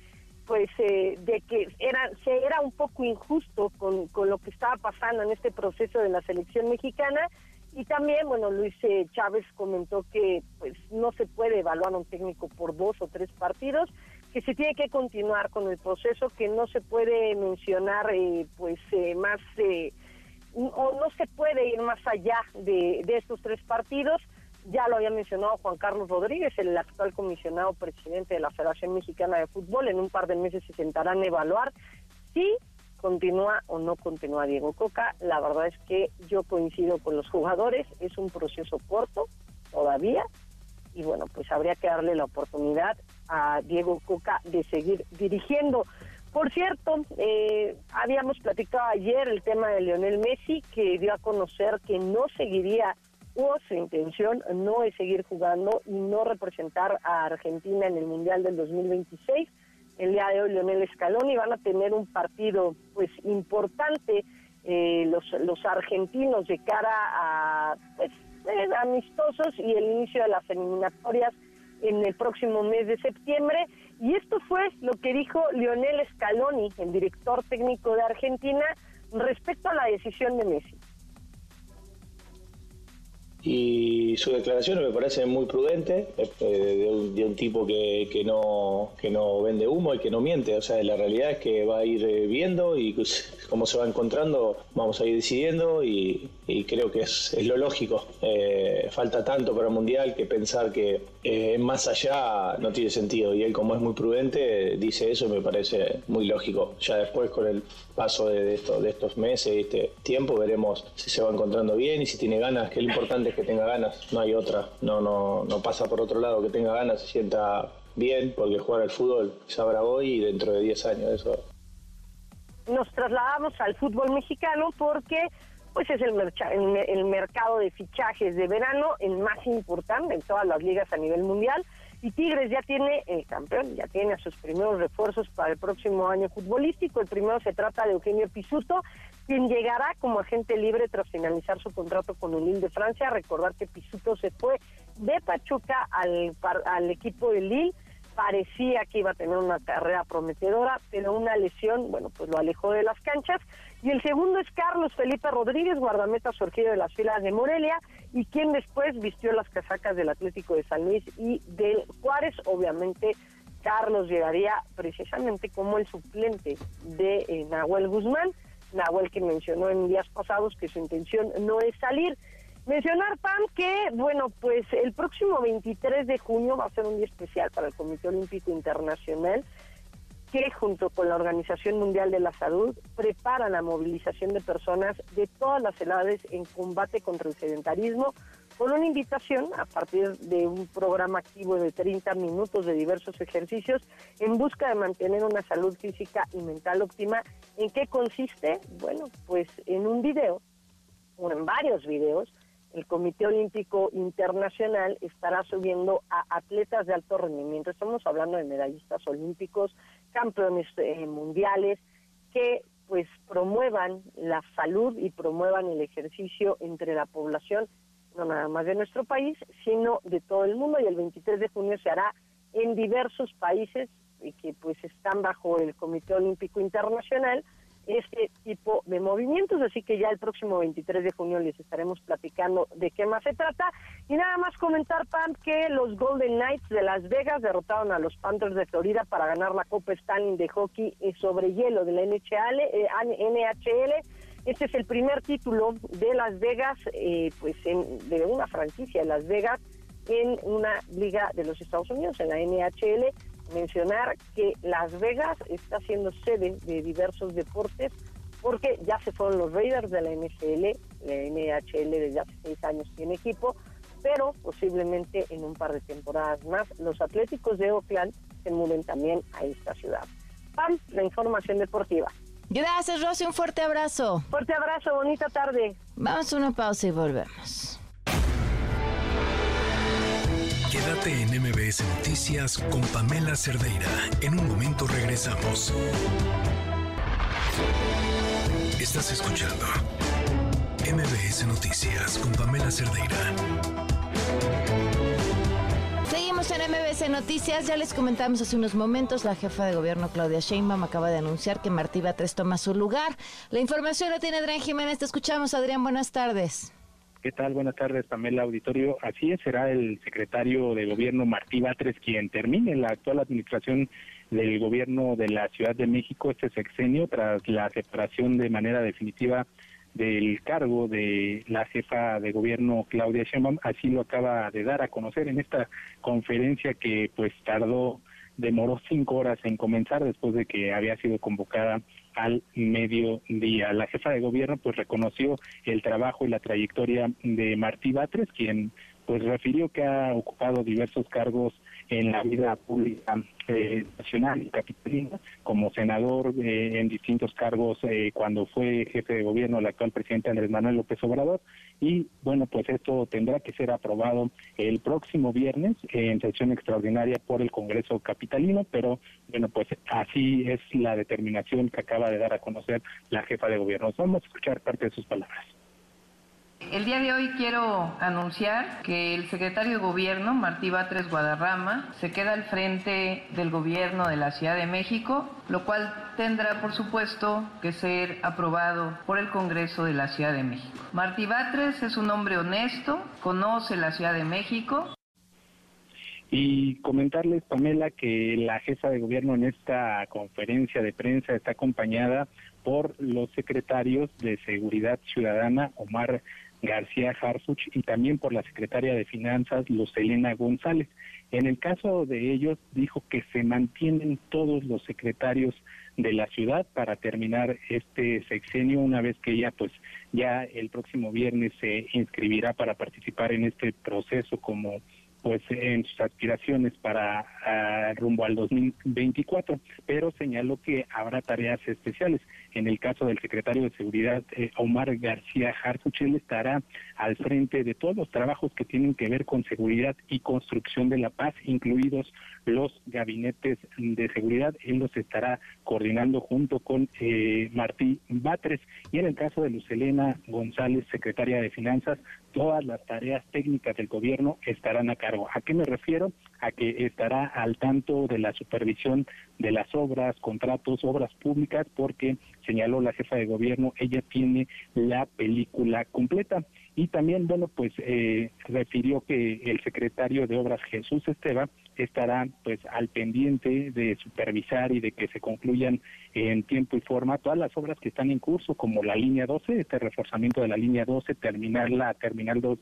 pues eh, de que era se era un poco injusto con, con lo que estaba pasando en este proceso de la selección mexicana. Y también bueno Luis eh, Chávez comentó que pues no se puede evaluar a un técnico por dos o tres partidos que se tiene que continuar con el proceso que no se puede mencionar eh, pues más o no se puede ir más allá de estos tres partidos ya lo había mencionado Juan Carlos Rodríguez, el actual comisionado presidente de la Federación Mexicana de Fútbol. En un par de meses se sentarán a evaluar si continúa o no continúa Diego Coca. La verdad es que yo coincido con los jugadores, es un proceso corto todavía y bueno, pues habría que darle la oportunidad a Diego Coca de seguir dirigiendo. Por cierto, eh, habíamos platicado ayer el tema de Lionel Messi, que dio a conocer que no seguiría su intención no es seguir jugando y no representar a Argentina en el Mundial del 2026. El día de hoy Leonel Scaloni van a tener un partido pues importante eh, los, los argentinos de cara a pues, eh, amistosos y el inicio de las eliminatorias en el próximo mes de septiembre. Y esto fue lo que dijo Lionel Scaloni, el director técnico de Argentina, respecto a la decisión de Messi y su declaración me parece muy prudente eh, de, un, tipo que, que, no, que no vende humo y que no miente. O sea, la realidad es que va a ir eh, viendo y cómo se va encontrando, vamos a ir decidiendo y, creo que es, es lo lógico. Eh, falta tanto para el Mundial que pensar que más allá no tiene sentido. Y él, como es muy prudente, dice eso y me parece muy lógico. Ya después, con el paso de, esto, de estos meses y este tiempo, veremos si se va encontrando bien y si tiene ganas, que lo importante que tenga ganas, no hay otra, no, no, no pasa por otro lado, que tenga ganas, se sienta bien, porque jugar al fútbol sabrá hoy y dentro de 10 años eso. Nos trasladamos al fútbol mexicano porque pues es el, el mercado de fichajes de verano el más importante en todas las ligas a nivel mundial y Tigres ya tiene el campeón, ya tiene a sus primeros refuerzos para el próximo año futbolístico. El primero se trata de Eugenio Pisuto, quien llegará como agente libre tras finalizar su contrato con Lille de Francia. Recordar que Pisuto se fue de Pachuca al, al equipo de Lille parecía que iba a tener una carrera prometedora, pero una lesión, bueno, pues lo alejó de las canchas. Y el segundo es Carlos Felipe Rodríguez, guardameta surgido de las filas de Morelia, y quien después vistió las casacas del Atlético de San Luis y del Juárez. Obviamente, Carlos llegaría precisamente como el suplente de eh, Nahuel Guzmán. Nahuel que mencionó en días pasados que su intención no es salir. Mencionar, Pam, que, bueno, pues el próximo 23 de junio va a ser un día especial para el Comité Olímpico Internacional, que junto con la Organización Mundial de la Salud prepara la movilización de personas de todas las edades en combate contra el sedentarismo, con una invitación a partir de un programa activo de 30 minutos de diversos ejercicios en busca de mantener una salud física y mental óptima. ¿En qué consiste? Bueno, pues en un video o en varios videos, el Comité Olímpico Internacional estará subiendo a atletas de alto rendimiento. Estamos hablando de medallistas olímpicos, campeones eh, mundiales, que pues promuevan la salud y promuevan el ejercicio entre la población, no nada más de nuestro país, sino de todo el mundo. Y el 23 de junio se hará en diversos países que pues están bajo el Comité Olímpico Internacional este tipo de movimientos, así que ya el próximo 23 de junio les estaremos platicando de qué más se trata. Y nada más comentar, Pam, que los Golden Knights de Las Vegas derrotaron a los Panthers de Florida para ganar la Copa Stanley de hockey eh, sobre hielo de la NHL. Eh, NHL. Este es el primer título de Las Vegas, eh, pues de una franquicia de Las Vegas en una liga de los Estados Unidos, en la NHL mencionar que Las Vegas está siendo sede de diversos deportes porque ya se fueron los Raiders de la NFL, la NHL desde hace seis años tiene equipo, pero posiblemente en un par de temporadas más los Atléticos de Oakland se mueven también a esta ciudad. Pam, la información deportiva. Gracias, Rosy, un fuerte abrazo. Fuerte abrazo, bonita tarde. Vamos a una pausa y volvemos. Quédate en MBS Noticias con Pamela Cerdeira. En un momento regresamos. Estás escuchando MBS Noticias con Pamela Cerdeira. Seguimos en MBS Noticias. Ya les comentamos hace unos momentos, la jefa de gobierno Claudia Sheinbaum acaba de anunciar que Martí Batres toma su lugar. La información la tiene Adrián Jiménez. Te escuchamos, Adrián. Buenas tardes. ¿Qué tal? Buenas tardes, Pamela Auditorio. Así es, será el secretario de Gobierno Martí Batres quien termine la actual administración del Gobierno de la Ciudad de México este sexenio tras la separación de manera definitiva del cargo de la jefa de gobierno Claudia Sheinbaum. Así lo acaba de dar a conocer en esta conferencia que pues tardó demoró cinco horas en comenzar después de que había sido convocada al mediodía. La jefa de gobierno pues reconoció el trabajo y la trayectoria de Martí Batres, quien pues refirió que ha ocupado diversos cargos en la vida pública eh, nacional y capitalina, como senador eh, en distintos cargos eh, cuando fue jefe de gobierno el actual presidente Andrés Manuel López Obrador. Y bueno, pues esto tendrá que ser aprobado el próximo viernes en sesión extraordinaria por el Congreso Capitalino, pero bueno, pues así es la determinación que acaba de dar a conocer la jefa de gobierno. Vamos a escuchar parte de sus palabras. El día de hoy quiero anunciar que el secretario de Gobierno, Martí Batres Guadarrama, se queda al frente del Gobierno de la Ciudad de México, lo cual tendrá, por supuesto, que ser aprobado por el Congreso de la Ciudad de México. Martí Batres es un hombre honesto, conoce la Ciudad de México. Y comentarles, Pamela, que la jefa de gobierno en esta conferencia de prensa está acompañada por los secretarios de Seguridad Ciudadana, Omar García Harfuch y también por la secretaria de Finanzas, Lucelena González. En el caso de ellos, dijo que se mantienen todos los secretarios de la ciudad para terminar este sexenio una vez que ella pues ya el próximo viernes se inscribirá para participar en este proceso como pues en sus aspiraciones para ah, rumbo al 2024, pero señaló que habrá tareas especiales. En el caso del secretario de Seguridad, eh, Omar García Harfuch, estará al frente de todos los trabajos que tienen que ver con seguridad y construcción de la paz, incluidos los gabinetes de seguridad. Él los estará coordinando junto con eh, Martí Batres. Y en el caso de Lucelena González, secretaria de Finanzas, todas las tareas técnicas del gobierno estarán a cargo. ¿A qué me refiero? A que estará al tanto de la supervisión de las obras, contratos, obras públicas, porque señaló la jefa de gobierno, ella tiene la película completa. Y también, bueno, pues eh, refirió que el secretario de Obras Jesús Esteban estará pues al pendiente de supervisar y de que se concluyan en tiempo y forma todas las obras que están en curso, como la línea 12, este reforzamiento de la línea 12, terminar la terminal 2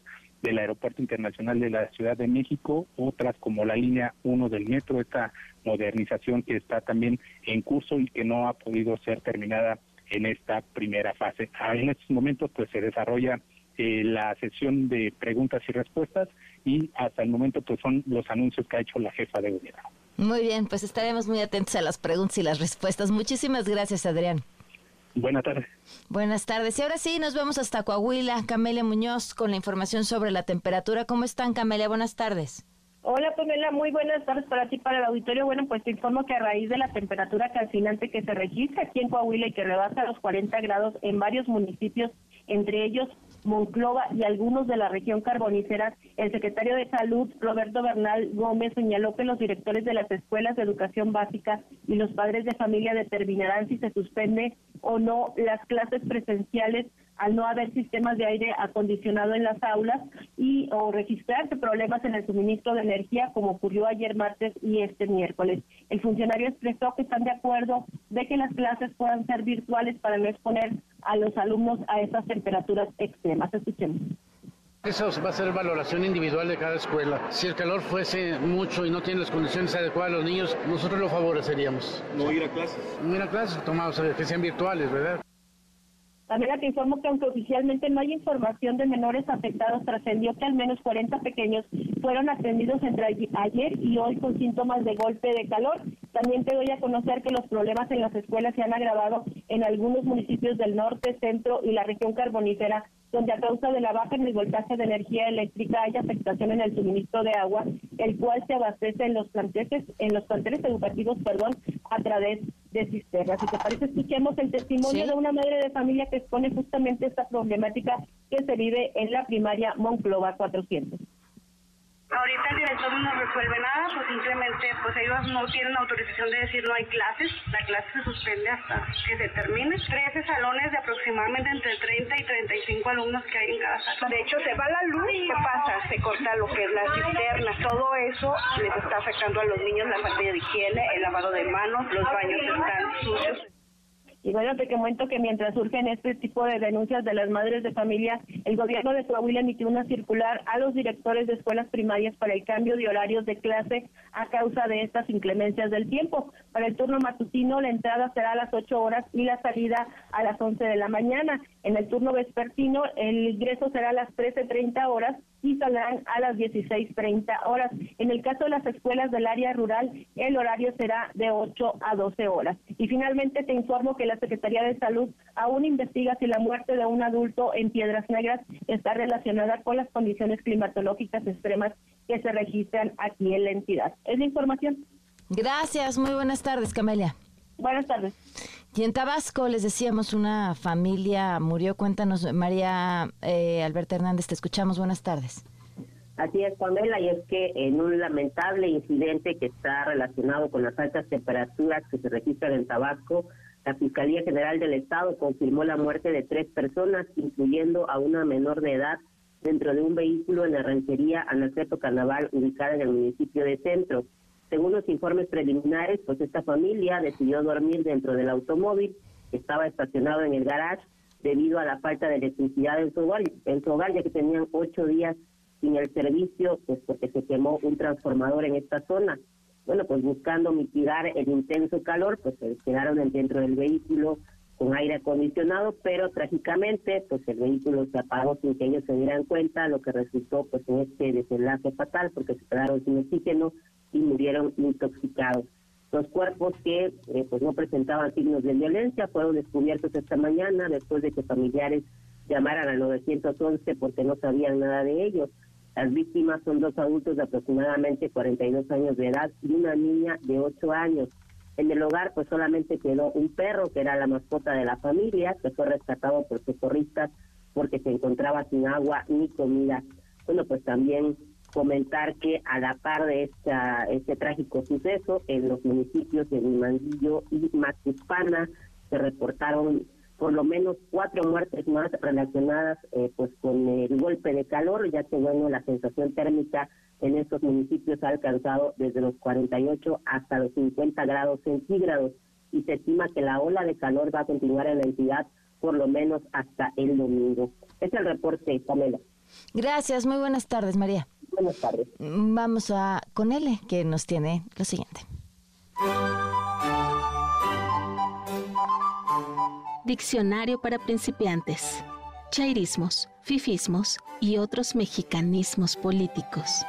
del Aeropuerto Internacional de la Ciudad de México, otras como la línea 1 del metro, esta modernización que está también en curso y que no ha podido ser terminada en esta primera fase. En estos momentos pues se desarrolla eh, la sesión de preguntas y respuestas y hasta el momento pues son los anuncios que ha hecho la jefa de gobierno. Muy bien, pues estaremos muy atentos a las preguntas y las respuestas. Muchísimas gracias, Adrián. Buenas tardes. Buenas tardes. Y ahora sí, nos vemos hasta Coahuila. Camelia Muñoz con la información sobre la temperatura. ¿Cómo están, Camelia? Buenas tardes. Hola Pamela, muy buenas tardes para ti, para el auditorio. Bueno, pues te informo que a raíz de la temperatura calcinante que se registra aquí en Coahuila y que rebasa los 40 grados en varios municipios, entre ellos Monclova y algunos de la región carbonífera, el secretario de Salud, Roberto Bernal Gómez, señaló que los directores de las escuelas de educación básica y los padres de familia determinarán si se suspende o no las clases presenciales al no haber sistemas de aire acondicionado en las aulas y o registrarse problemas en el suministro de energía como ocurrió ayer martes y este miércoles. El funcionario expresó que están de acuerdo de que las clases puedan ser virtuales para no exponer a los alumnos a esas temperaturas extremas. Escuchemos. Eso va a ser valoración individual de cada escuela. Si el calor fuese mucho y no tiene las condiciones adecuadas los niños, nosotros lo favoreceríamos. ¿No ir a clases? No ir a clases, tomamos que sean virtuales, ¿verdad? También te informo que aunque oficialmente no hay información de menores afectados, trascendió que al menos 40 pequeños fueron atendidos entre ayer y hoy con síntomas de golpe de calor. También te doy a conocer que los problemas en las escuelas se han agravado en algunos municipios del norte, centro y la región carbonífera, donde a causa de la baja en el voltaje de energía eléctrica hay afectación en el suministro de agua, el cual se abastece en los planteles, en los planteles educativos, perdón, a través de cisternas. Si te parece, escuchemos el testimonio de una madre de familia que expone justamente esta problemática que se vive en la primaria Monclova 400. Ahorita el director no resuelve nada, pues simplemente pues ellos no tienen autorización de decir no hay clases, la clase se suspende hasta que se termine. 13 salones de aproximadamente entre 30 y 35 alumnos que hay en cada salón. De hecho, se va la luz, ¿qué pasa? Se corta lo que es la cisterna. Todo eso les está afectando a los niños, la falta de higiene, el lavado de manos, los baños están sucios. Y bueno, te comento que mientras surgen este tipo de denuncias de las madres de familia, el gobierno de Coahuila emitió una circular a los directores de escuelas primarias para el cambio de horarios de clase a causa de estas inclemencias del tiempo. Para el turno matutino, la entrada será a las 8 horas y la salida a las 11 de la mañana. En el turno vespertino, el ingreso será a las 13.30 horas y saldrán a las 16.30 horas. En el caso de las escuelas del área rural, el horario será de 8 a 12 horas. Y finalmente te informo que la Secretaría de Salud aún investiga si la muerte de un adulto en Piedras Negras está relacionada con las condiciones climatológicas extremas que se registran aquí en la entidad. Es la información. Gracias, muy buenas tardes, Camelia. Buenas tardes. Y en Tabasco, les decíamos, una familia murió. Cuéntanos, María eh, Alberta Hernández, te escuchamos. Buenas tardes. Así es, Pamela, y es que en un lamentable incidente que está relacionado con las altas temperaturas que se registran en Tabasco, la Fiscalía General del Estado confirmó la muerte de tres personas, incluyendo a una menor de edad, dentro de un vehículo en la ranchería Anaceto Carnaval, ubicada en el municipio de Centro. Según los informes preliminares, pues esta familia decidió dormir dentro del automóvil que estaba estacionado en el garage debido a la falta de electricidad en su hogar, en su hogar ya que tenían ocho días sin el servicio, pues porque se quemó un transformador en esta zona. Bueno, pues buscando mitigar el intenso calor, pues se quedaron dentro del vehículo con aire acondicionado, pero trágicamente, pues el vehículo se apagó sin que ellos se dieran cuenta, lo que resultó pues en este desenlace fatal, porque se quedaron sin oxígeno y murieron intoxicados. Los cuerpos que eh, pues no presentaban signos de violencia fueron descubiertos esta mañana después de que familiares llamaran al 911 porque no sabían nada de ellos. Las víctimas son dos adultos de aproximadamente 42 años de edad y una niña de 8 años. En el hogar pues solamente quedó un perro que era la mascota de la familia, que fue rescatado por socorristas porque se encontraba sin agua ni comida. Bueno, pues también comentar que a la par de esta, este trágico suceso, en los municipios de Limanguillo y Macuspana se reportaron por lo menos cuatro muertes más relacionadas eh, pues con el golpe de calor, ya que bueno, la sensación térmica en estos municipios ha alcanzado desde los 48 hasta los 50 grados centígrados y se estima que la ola de calor va a continuar en la entidad por lo menos hasta el domingo. Es el reporte, Pamela. Gracias, muy buenas tardes, María. Buenas tardes. Vamos a con L, que nos tiene lo siguiente. Diccionario para principiantes. Chairismos, fifismos y otros mexicanismos políticos.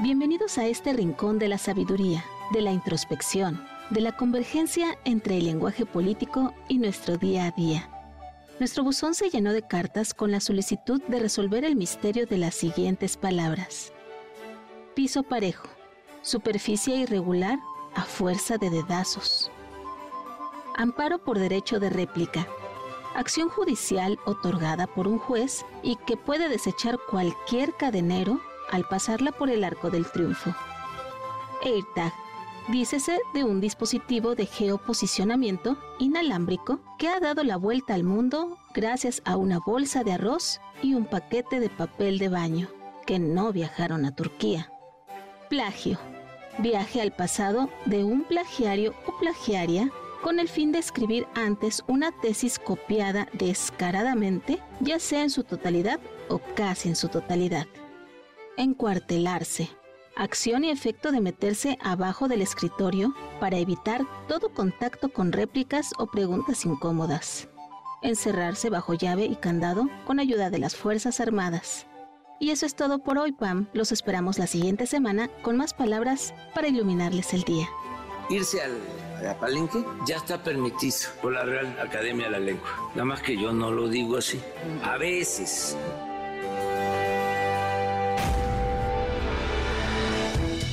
Bienvenidos a este rincón de la sabiduría, de la introspección, de la convergencia entre el lenguaje político y nuestro día a día. Nuestro buzón se llenó de cartas con la solicitud de resolver el misterio de las siguientes palabras. Piso parejo, superficie irregular a fuerza de dedazos. Amparo por derecho de réplica, acción judicial otorgada por un juez y que puede desechar cualquier cadenero al pasarla por el arco del triunfo. AirTag, dícese de un dispositivo de geoposicionamiento inalámbrico que ha dado la vuelta al mundo gracias a una bolsa de arroz y un paquete de papel de baño que no viajaron a Turquía. Plagio, viaje al pasado de un plagiario o plagiaria con el fin de escribir antes una tesis copiada descaradamente, ya sea en su totalidad o casi en su totalidad. Encuartelarse. Acción y efecto de meterse abajo del escritorio para evitar todo contacto con réplicas o preguntas incómodas. Encerrarse bajo llave y candado con ayuda de las Fuerzas Armadas. Y eso es todo por hoy, Pam. Los esperamos la siguiente semana con más palabras para iluminarles el día. Irse al Palenque ya está permitido por la Real Academia de la Lengua. Nada más que yo no lo digo así. A veces.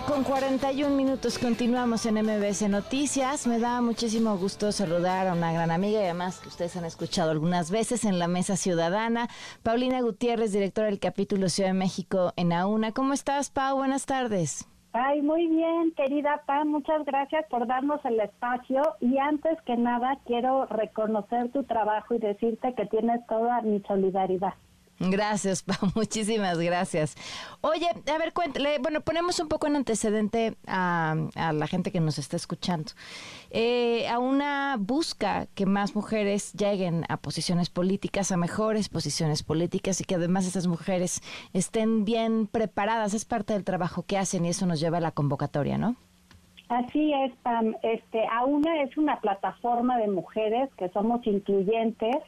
5 de la tarde con 41 minutos continuamos en MBS Noticias. Me da muchísimo gusto saludar a una gran amiga y además que ustedes han escuchado algunas veces en la Mesa Ciudadana, Paulina Gutiérrez, directora del capítulo Ciudad de México en AUNA. ¿Cómo estás, Pau? Buenas tardes. Ay, muy bien, querida Pam, muchas gracias por darnos el espacio y antes que nada quiero reconocer tu trabajo y decirte que tienes toda mi solidaridad. Gracias, Pau, muchísimas gracias. Oye, a ver, cuéntale, bueno, ponemos un poco en antecedente a, la gente que nos está escuchando. Eh, a una busca que más mujeres lleguen a posiciones políticas, a mejores posiciones políticas y que además esas mujeres estén bien preparadas. Es parte del trabajo que hacen y eso nos lleva a la convocatoria, ¿no? Así es, Pam. Este, AUNA es una plataforma de mujeres que somos incluyentes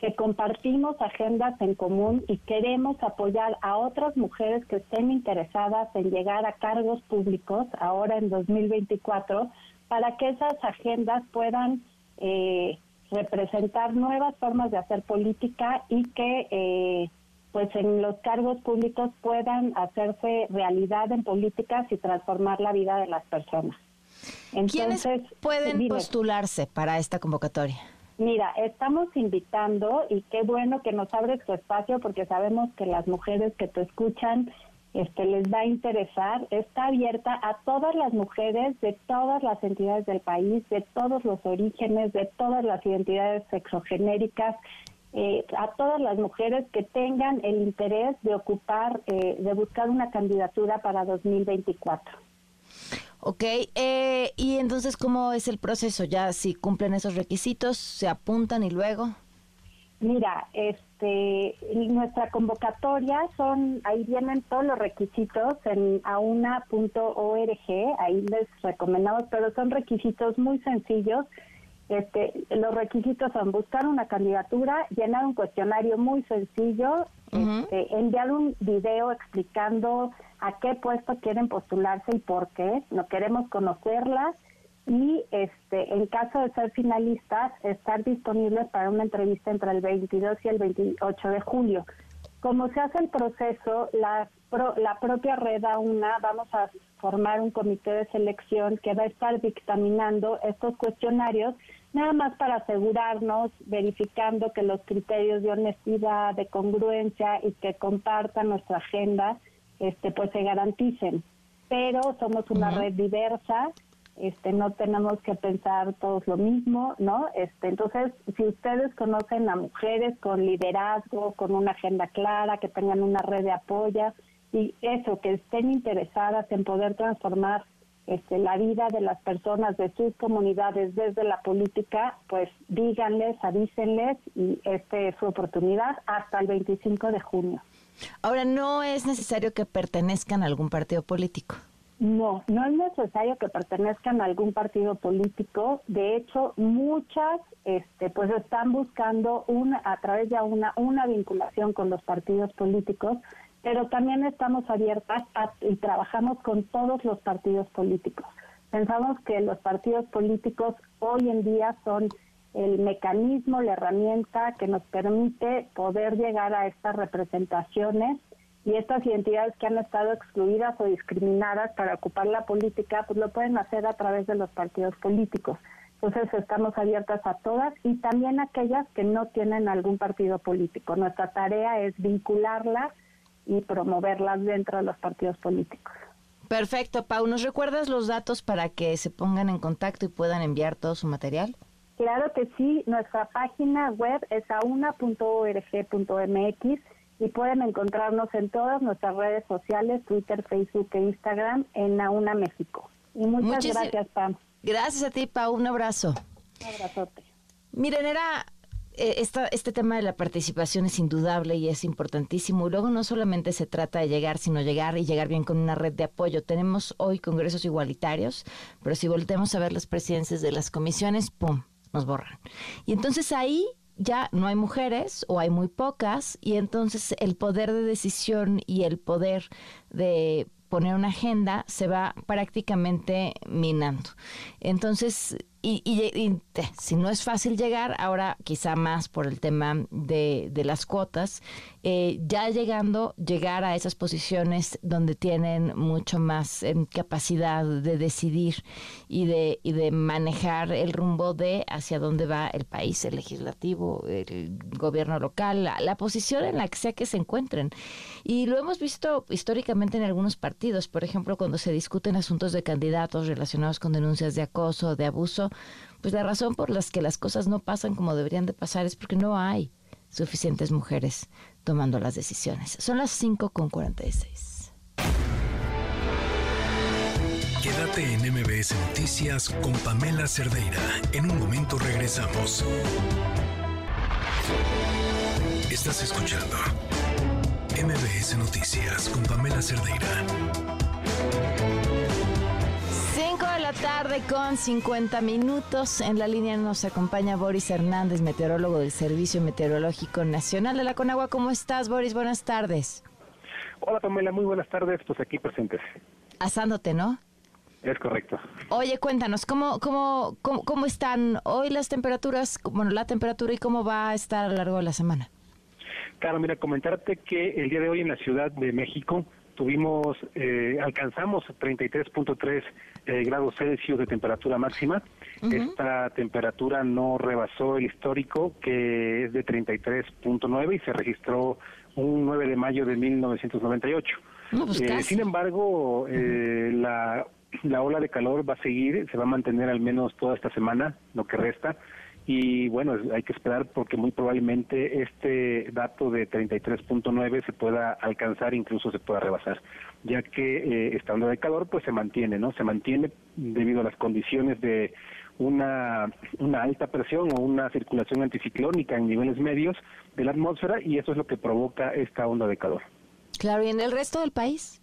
que compartimos agendas en común y queremos apoyar a otras mujeres que estén interesadas en llegar a cargos públicos ahora en 2024 para que esas agendas puedan eh, representar nuevas formas de hacer política y que eh, pues en los cargos públicos puedan hacerse realidad en políticas y transformar la vida de las personas. Entonces, ¿Quiénes pueden postularse para esta convocatoria? Mira, estamos invitando y qué bueno que nos abres tu espacio porque sabemos que las mujeres que te escuchan este les va a interesar. Está abierta a todas las mujeres de todas las entidades del país, de todos los orígenes, de todas las identidades sexogenéricas, eh, a todas las mujeres que tengan el interés de ocupar, eh, de buscar una candidatura para 2024. Ok, eh, y entonces, ¿cómo es el proceso? Ya si cumplen esos requisitos, se apuntan y luego. Mira, este, nuestra convocatoria son, ahí vienen todos los requisitos en auna.org, ahí les recomendamos, pero son requisitos muy sencillos. Este, los requisitos son buscar una candidatura, llenar un cuestionario muy sencillo, este, enviar un video explicando a qué puesto quieren postularse y por qué. No queremos conocerlas y este en caso de ser finalistas estar disponibles para una entrevista entre el 22 y el 28 de julio. Como se hace el proceso, la, la propia red una vamos a formar un comité de selección que va a estar dictaminando estos cuestionarios, nada más para asegurarnos, verificando que los criterios de honestidad, de congruencia y que compartan nuestra agenda este, pues se garanticen. Pero somos una red diversa, este, no tenemos que pensar todos lo mismo, ¿no? Este, entonces, si ustedes conocen a mujeres con liderazgo, con una agenda clara, que tengan una red de apoyo y eso, que estén interesadas en poder transformar este, la vida de las personas de sus comunidades desde la política, pues díganles, avísenles y esta es su oportunidad hasta el 25 de junio. Ahora, no es necesario que pertenezcan a algún partido político. No, no es necesario que pertenezcan a algún partido político. De hecho, muchas, este, pues están buscando una, a través de una, una vinculación con los partidos políticos, pero también estamos abiertas y trabajamos con todos los partidos políticos. Pensamos que los partidos políticos hoy en día son el mecanismo, la herramienta que nos permite poder llegar a estas representaciones y estas identidades que han estado excluidas o discriminadas para ocupar la política, pues lo pueden hacer a través de los partidos políticos. Entonces estamos abiertas a todas y también a aquellas que no tienen algún partido político. Nuestra tarea es vincularlas y promoverlas dentro de los partidos políticos. Perfecto, Pau. ¿Nos recuerdas los datos para que se pongan en contacto y puedan enviar todo su material? Claro que sí. Nuestra página web es auna.org.mx y pueden encontrarnos en todas nuestras redes sociales, Twitter, Facebook e Instagram, en Auna México. Y muchas gracias, Pam. Gracias a ti, Pau. Un abrazo. Un abrazote. Miren, era eh, este tema de la participación es indudable y es importantísimo. Y luego no solamente se trata de llegar, sino llegar y llegar bien con una red de apoyo. Tenemos hoy congresos igualitarios, pero si voltemos a ver las presidencias de las comisiones, ¡pum! Nos borran. Y entonces ahí ya no hay mujeres o hay muy pocas y entonces el poder de decisión y el poder de poner una agenda se va prácticamente minando. Entonces, y, si no es fácil llegar, ahora quizá más por el tema de, de las cuotas, eh, ya llegando, llegar a esas posiciones donde tienen mucho más em, capacidad de decidir y de, y de manejar el rumbo de hacia dónde va el país, el legislativo, el gobierno local, la posición en la que sea que se encuentren. Y lo hemos visto históricamente en algunos partidos, por ejemplo, cuando se discuten asuntos de candidatos relacionados con denuncias de acoso, de abuso, pues la razón por las que las cosas no pasan como deberían de pasar es porque no hay suficientes mujeres tomando las decisiones. Son las 5 con 46. Quédate en MBS Noticias con Pamela Cerdeira. En un momento regresamos. Estás escuchando MBS Noticias con Pamela Cerdeira tarde con 50 minutos. En la línea nos acompaña Boris Hernández, meteorólogo del Servicio Meteorológico Nacional de la Conagua. ¿Cómo estás, Boris? Buenas tardes. Hola, Pamela. Muy buenas tardes. Pues aquí presentes. Asándote, ¿no? Es correcto. Oye, cuéntanos, ¿cómo, cómo, cómo, cómo están hoy las temperaturas, bueno, la temperatura y cómo va a estar a lo largo de la semana? Claro, mira, comentarte que el día de hoy en la Ciudad de México tuvimos, eh, alcanzamos 33.3 eh, grados Celsius de temperatura máxima. Esta temperatura no rebasó el histórico, que es de 33.9 y se registró un 9 de mayo de 1998. Pues eh, sin embargo, la, la ola de calor va a seguir, se va a mantener al menos toda esta semana, lo que resta y bueno, hay que esperar porque muy probablemente este dato de 33.9 se pueda alcanzar, incluso se pueda rebasar, ya que eh, esta onda de calor pues se mantiene, ¿no? Se mantiene debido a las condiciones de una, una alta presión o una circulación anticiclónica en niveles medios de la atmósfera y eso es lo que provoca esta onda de calor. Claro, ¿y en el resto del país?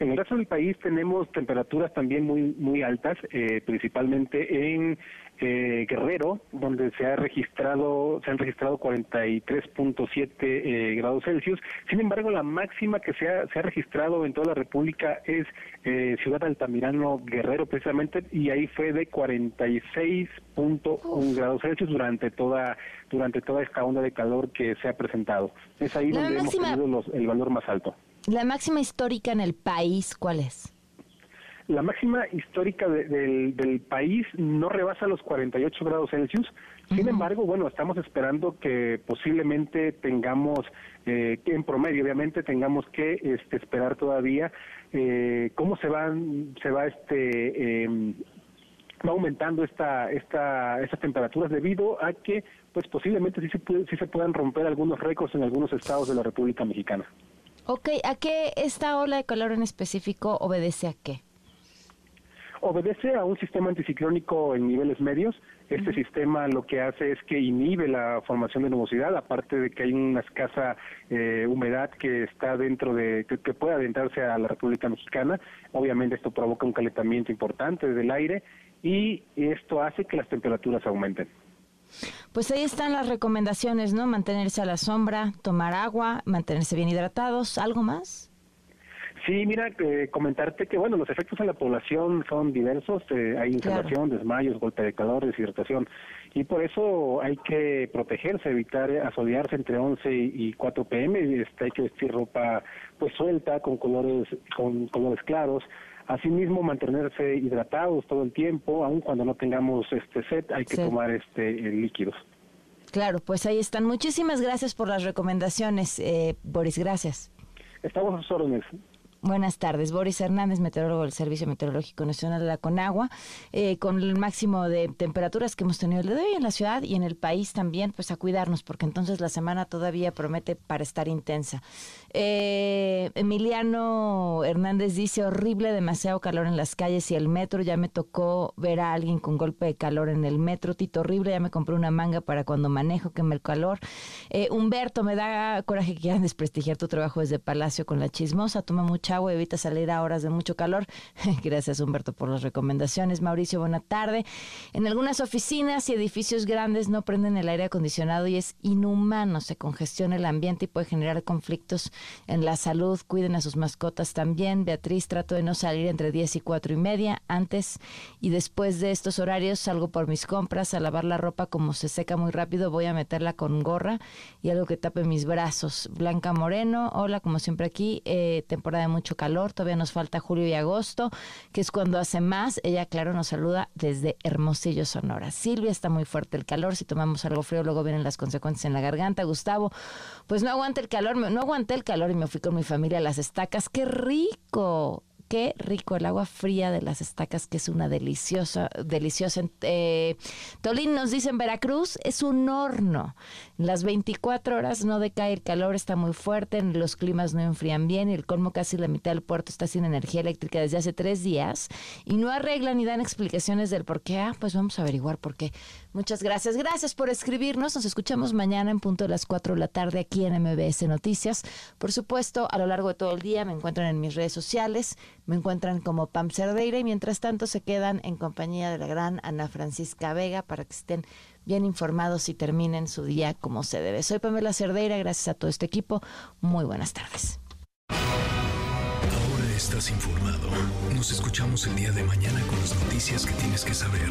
En el resto del país tenemos temperaturas también muy muy altas, eh, principalmente en eh, Guerrero, donde se ha registrado, se han registrado 43.7 eh, grados Celsius. Sin embargo, la máxima que se ha, se ha registrado en toda la República es eh, Ciudad Altamirano Guerrero, precisamente, y ahí fue de 46.1 grados Celsius durante toda durante toda esta onda de calor que se ha presentado. Es ahí donde hemos tenido el valor más alto. La máxima histórica en el país, ¿cuál es? La máxima histórica del, país no rebasa los 48 grados Celsius. Sin embargo, bueno, estamos esperando que posiblemente tengamos, eh, en promedio, obviamente, tengamos que este, esperar todavía eh, cómo se van, se va este em, va aumentando esta, esta, estas temperaturas debido a que, pues posiblemente sí se, sí se puedan romper algunos récords en algunos estados de la República Mexicana. Ok, ¿a qué esta ola de calor en específico obedece a qué? Obedece a un sistema anticiclónico en niveles medios. Este sistema lo que hace es que inhibe la formación de nubosidad, aparte de que hay una escasa eh, humedad que está dentro de, que, que puede adentrarse a la República Mexicana. Obviamente esto provoca un calentamiento importante del aire y esto hace que las temperaturas aumenten. Pues ahí están las recomendaciones, ¿no? Mantenerse a la sombra, tomar agua, mantenerse bien hidratados, ¿algo más? Sí, mira, eh, comentarte que, bueno, los efectos en la población son diversos, eh, hay insolación, desmayos, golpe de calor, deshidratación, y por eso hay que protegerse, evitar asolearse entre 11 y 4 pm, este, hay que vestir ropa pues suelta, con colores, con colores claros, Asimismo, mantenerse hidratados todo el tiempo, aun cuando no tengamos este sed, hay que tomar este líquidos. Claro, pues ahí están. Muchísimas gracias por las recomendaciones, eh, Boris. Gracias. Estamos a sus órdenes. Buenas tardes, Boris Hernández, meteorólogo del Servicio Meteorológico Nacional de la Conagua, eh, con el máximo de temperaturas que hemos tenido el día de hoy en la ciudad y en el país también, pues a cuidarnos, porque entonces la semana todavía promete para estar intensa. Eh, Emiliano Hernández dice, horrible, demasiado calor en las calles y el metro, ya me tocó ver a alguien con golpe de calor en el metro, Tito, horrible, ya me compré una manga para cuando manejo, que me el calor. Eh, Humberto, me da coraje que quieran desprestigiar tu trabajo desde Palacio con la chismosa, toma mucha agua, evita salir a horas de mucho calor. Gracias Humberto por las recomendaciones. Mauricio, buena tarde. En algunas oficinas y edificios grandes no prenden el aire acondicionado y es inhumano, se congestiona el ambiente y puede generar conflictos en la salud. Cuiden a sus mascotas también. Beatriz, trato de no salir entre 10 y 4 y media. Antes y después de estos horarios salgo por mis compras a lavar la ropa como se seca muy rápido. Voy a meterla con gorra y algo que tape mis brazos. Blanca Moreno, hola, como siempre aquí, eh, temporada de mucho calor, todavía nos falta julio y agosto, que es cuando hace más. Ella, claro, nos saluda desde Hermosillo, Sonora. Silvia, está muy fuerte el calor, si tomamos algo frío luego vienen las consecuencias en la garganta. Gustavo, pues no aguante el calor, no aguanté el calor y me fui con mi familia a las estacas. ¡Qué rico! Qué rico el agua fría de las estacas, que es una deliciosa, deliciosa. Eh, Tolín nos dice en Veracruz, es un horno. Las 24 horas no decae el calor, está muy fuerte, los climas no enfrían bien y el colmo casi la mitad del puerto está sin energía eléctrica desde hace tres días y no arreglan ni dan explicaciones del por qué. Ah, pues vamos a averiguar por qué. Muchas gracias. Gracias por escribirnos. Nos escuchamos mañana en punto de las 4 de la tarde aquí en MBS Noticias. Por supuesto, a lo largo de todo el día me encuentran en mis redes sociales, me encuentran como Pam Cerdeira y mientras tanto se quedan en compañía de la gran Ana Francisca Vega para que estén bien informados y terminen su día como se debe. Soy Pamela Cerdeira, gracias a todo este equipo. Muy buenas tardes. Ahora estás informado. Nos escuchamos el día de mañana con las noticias que tienes que saber.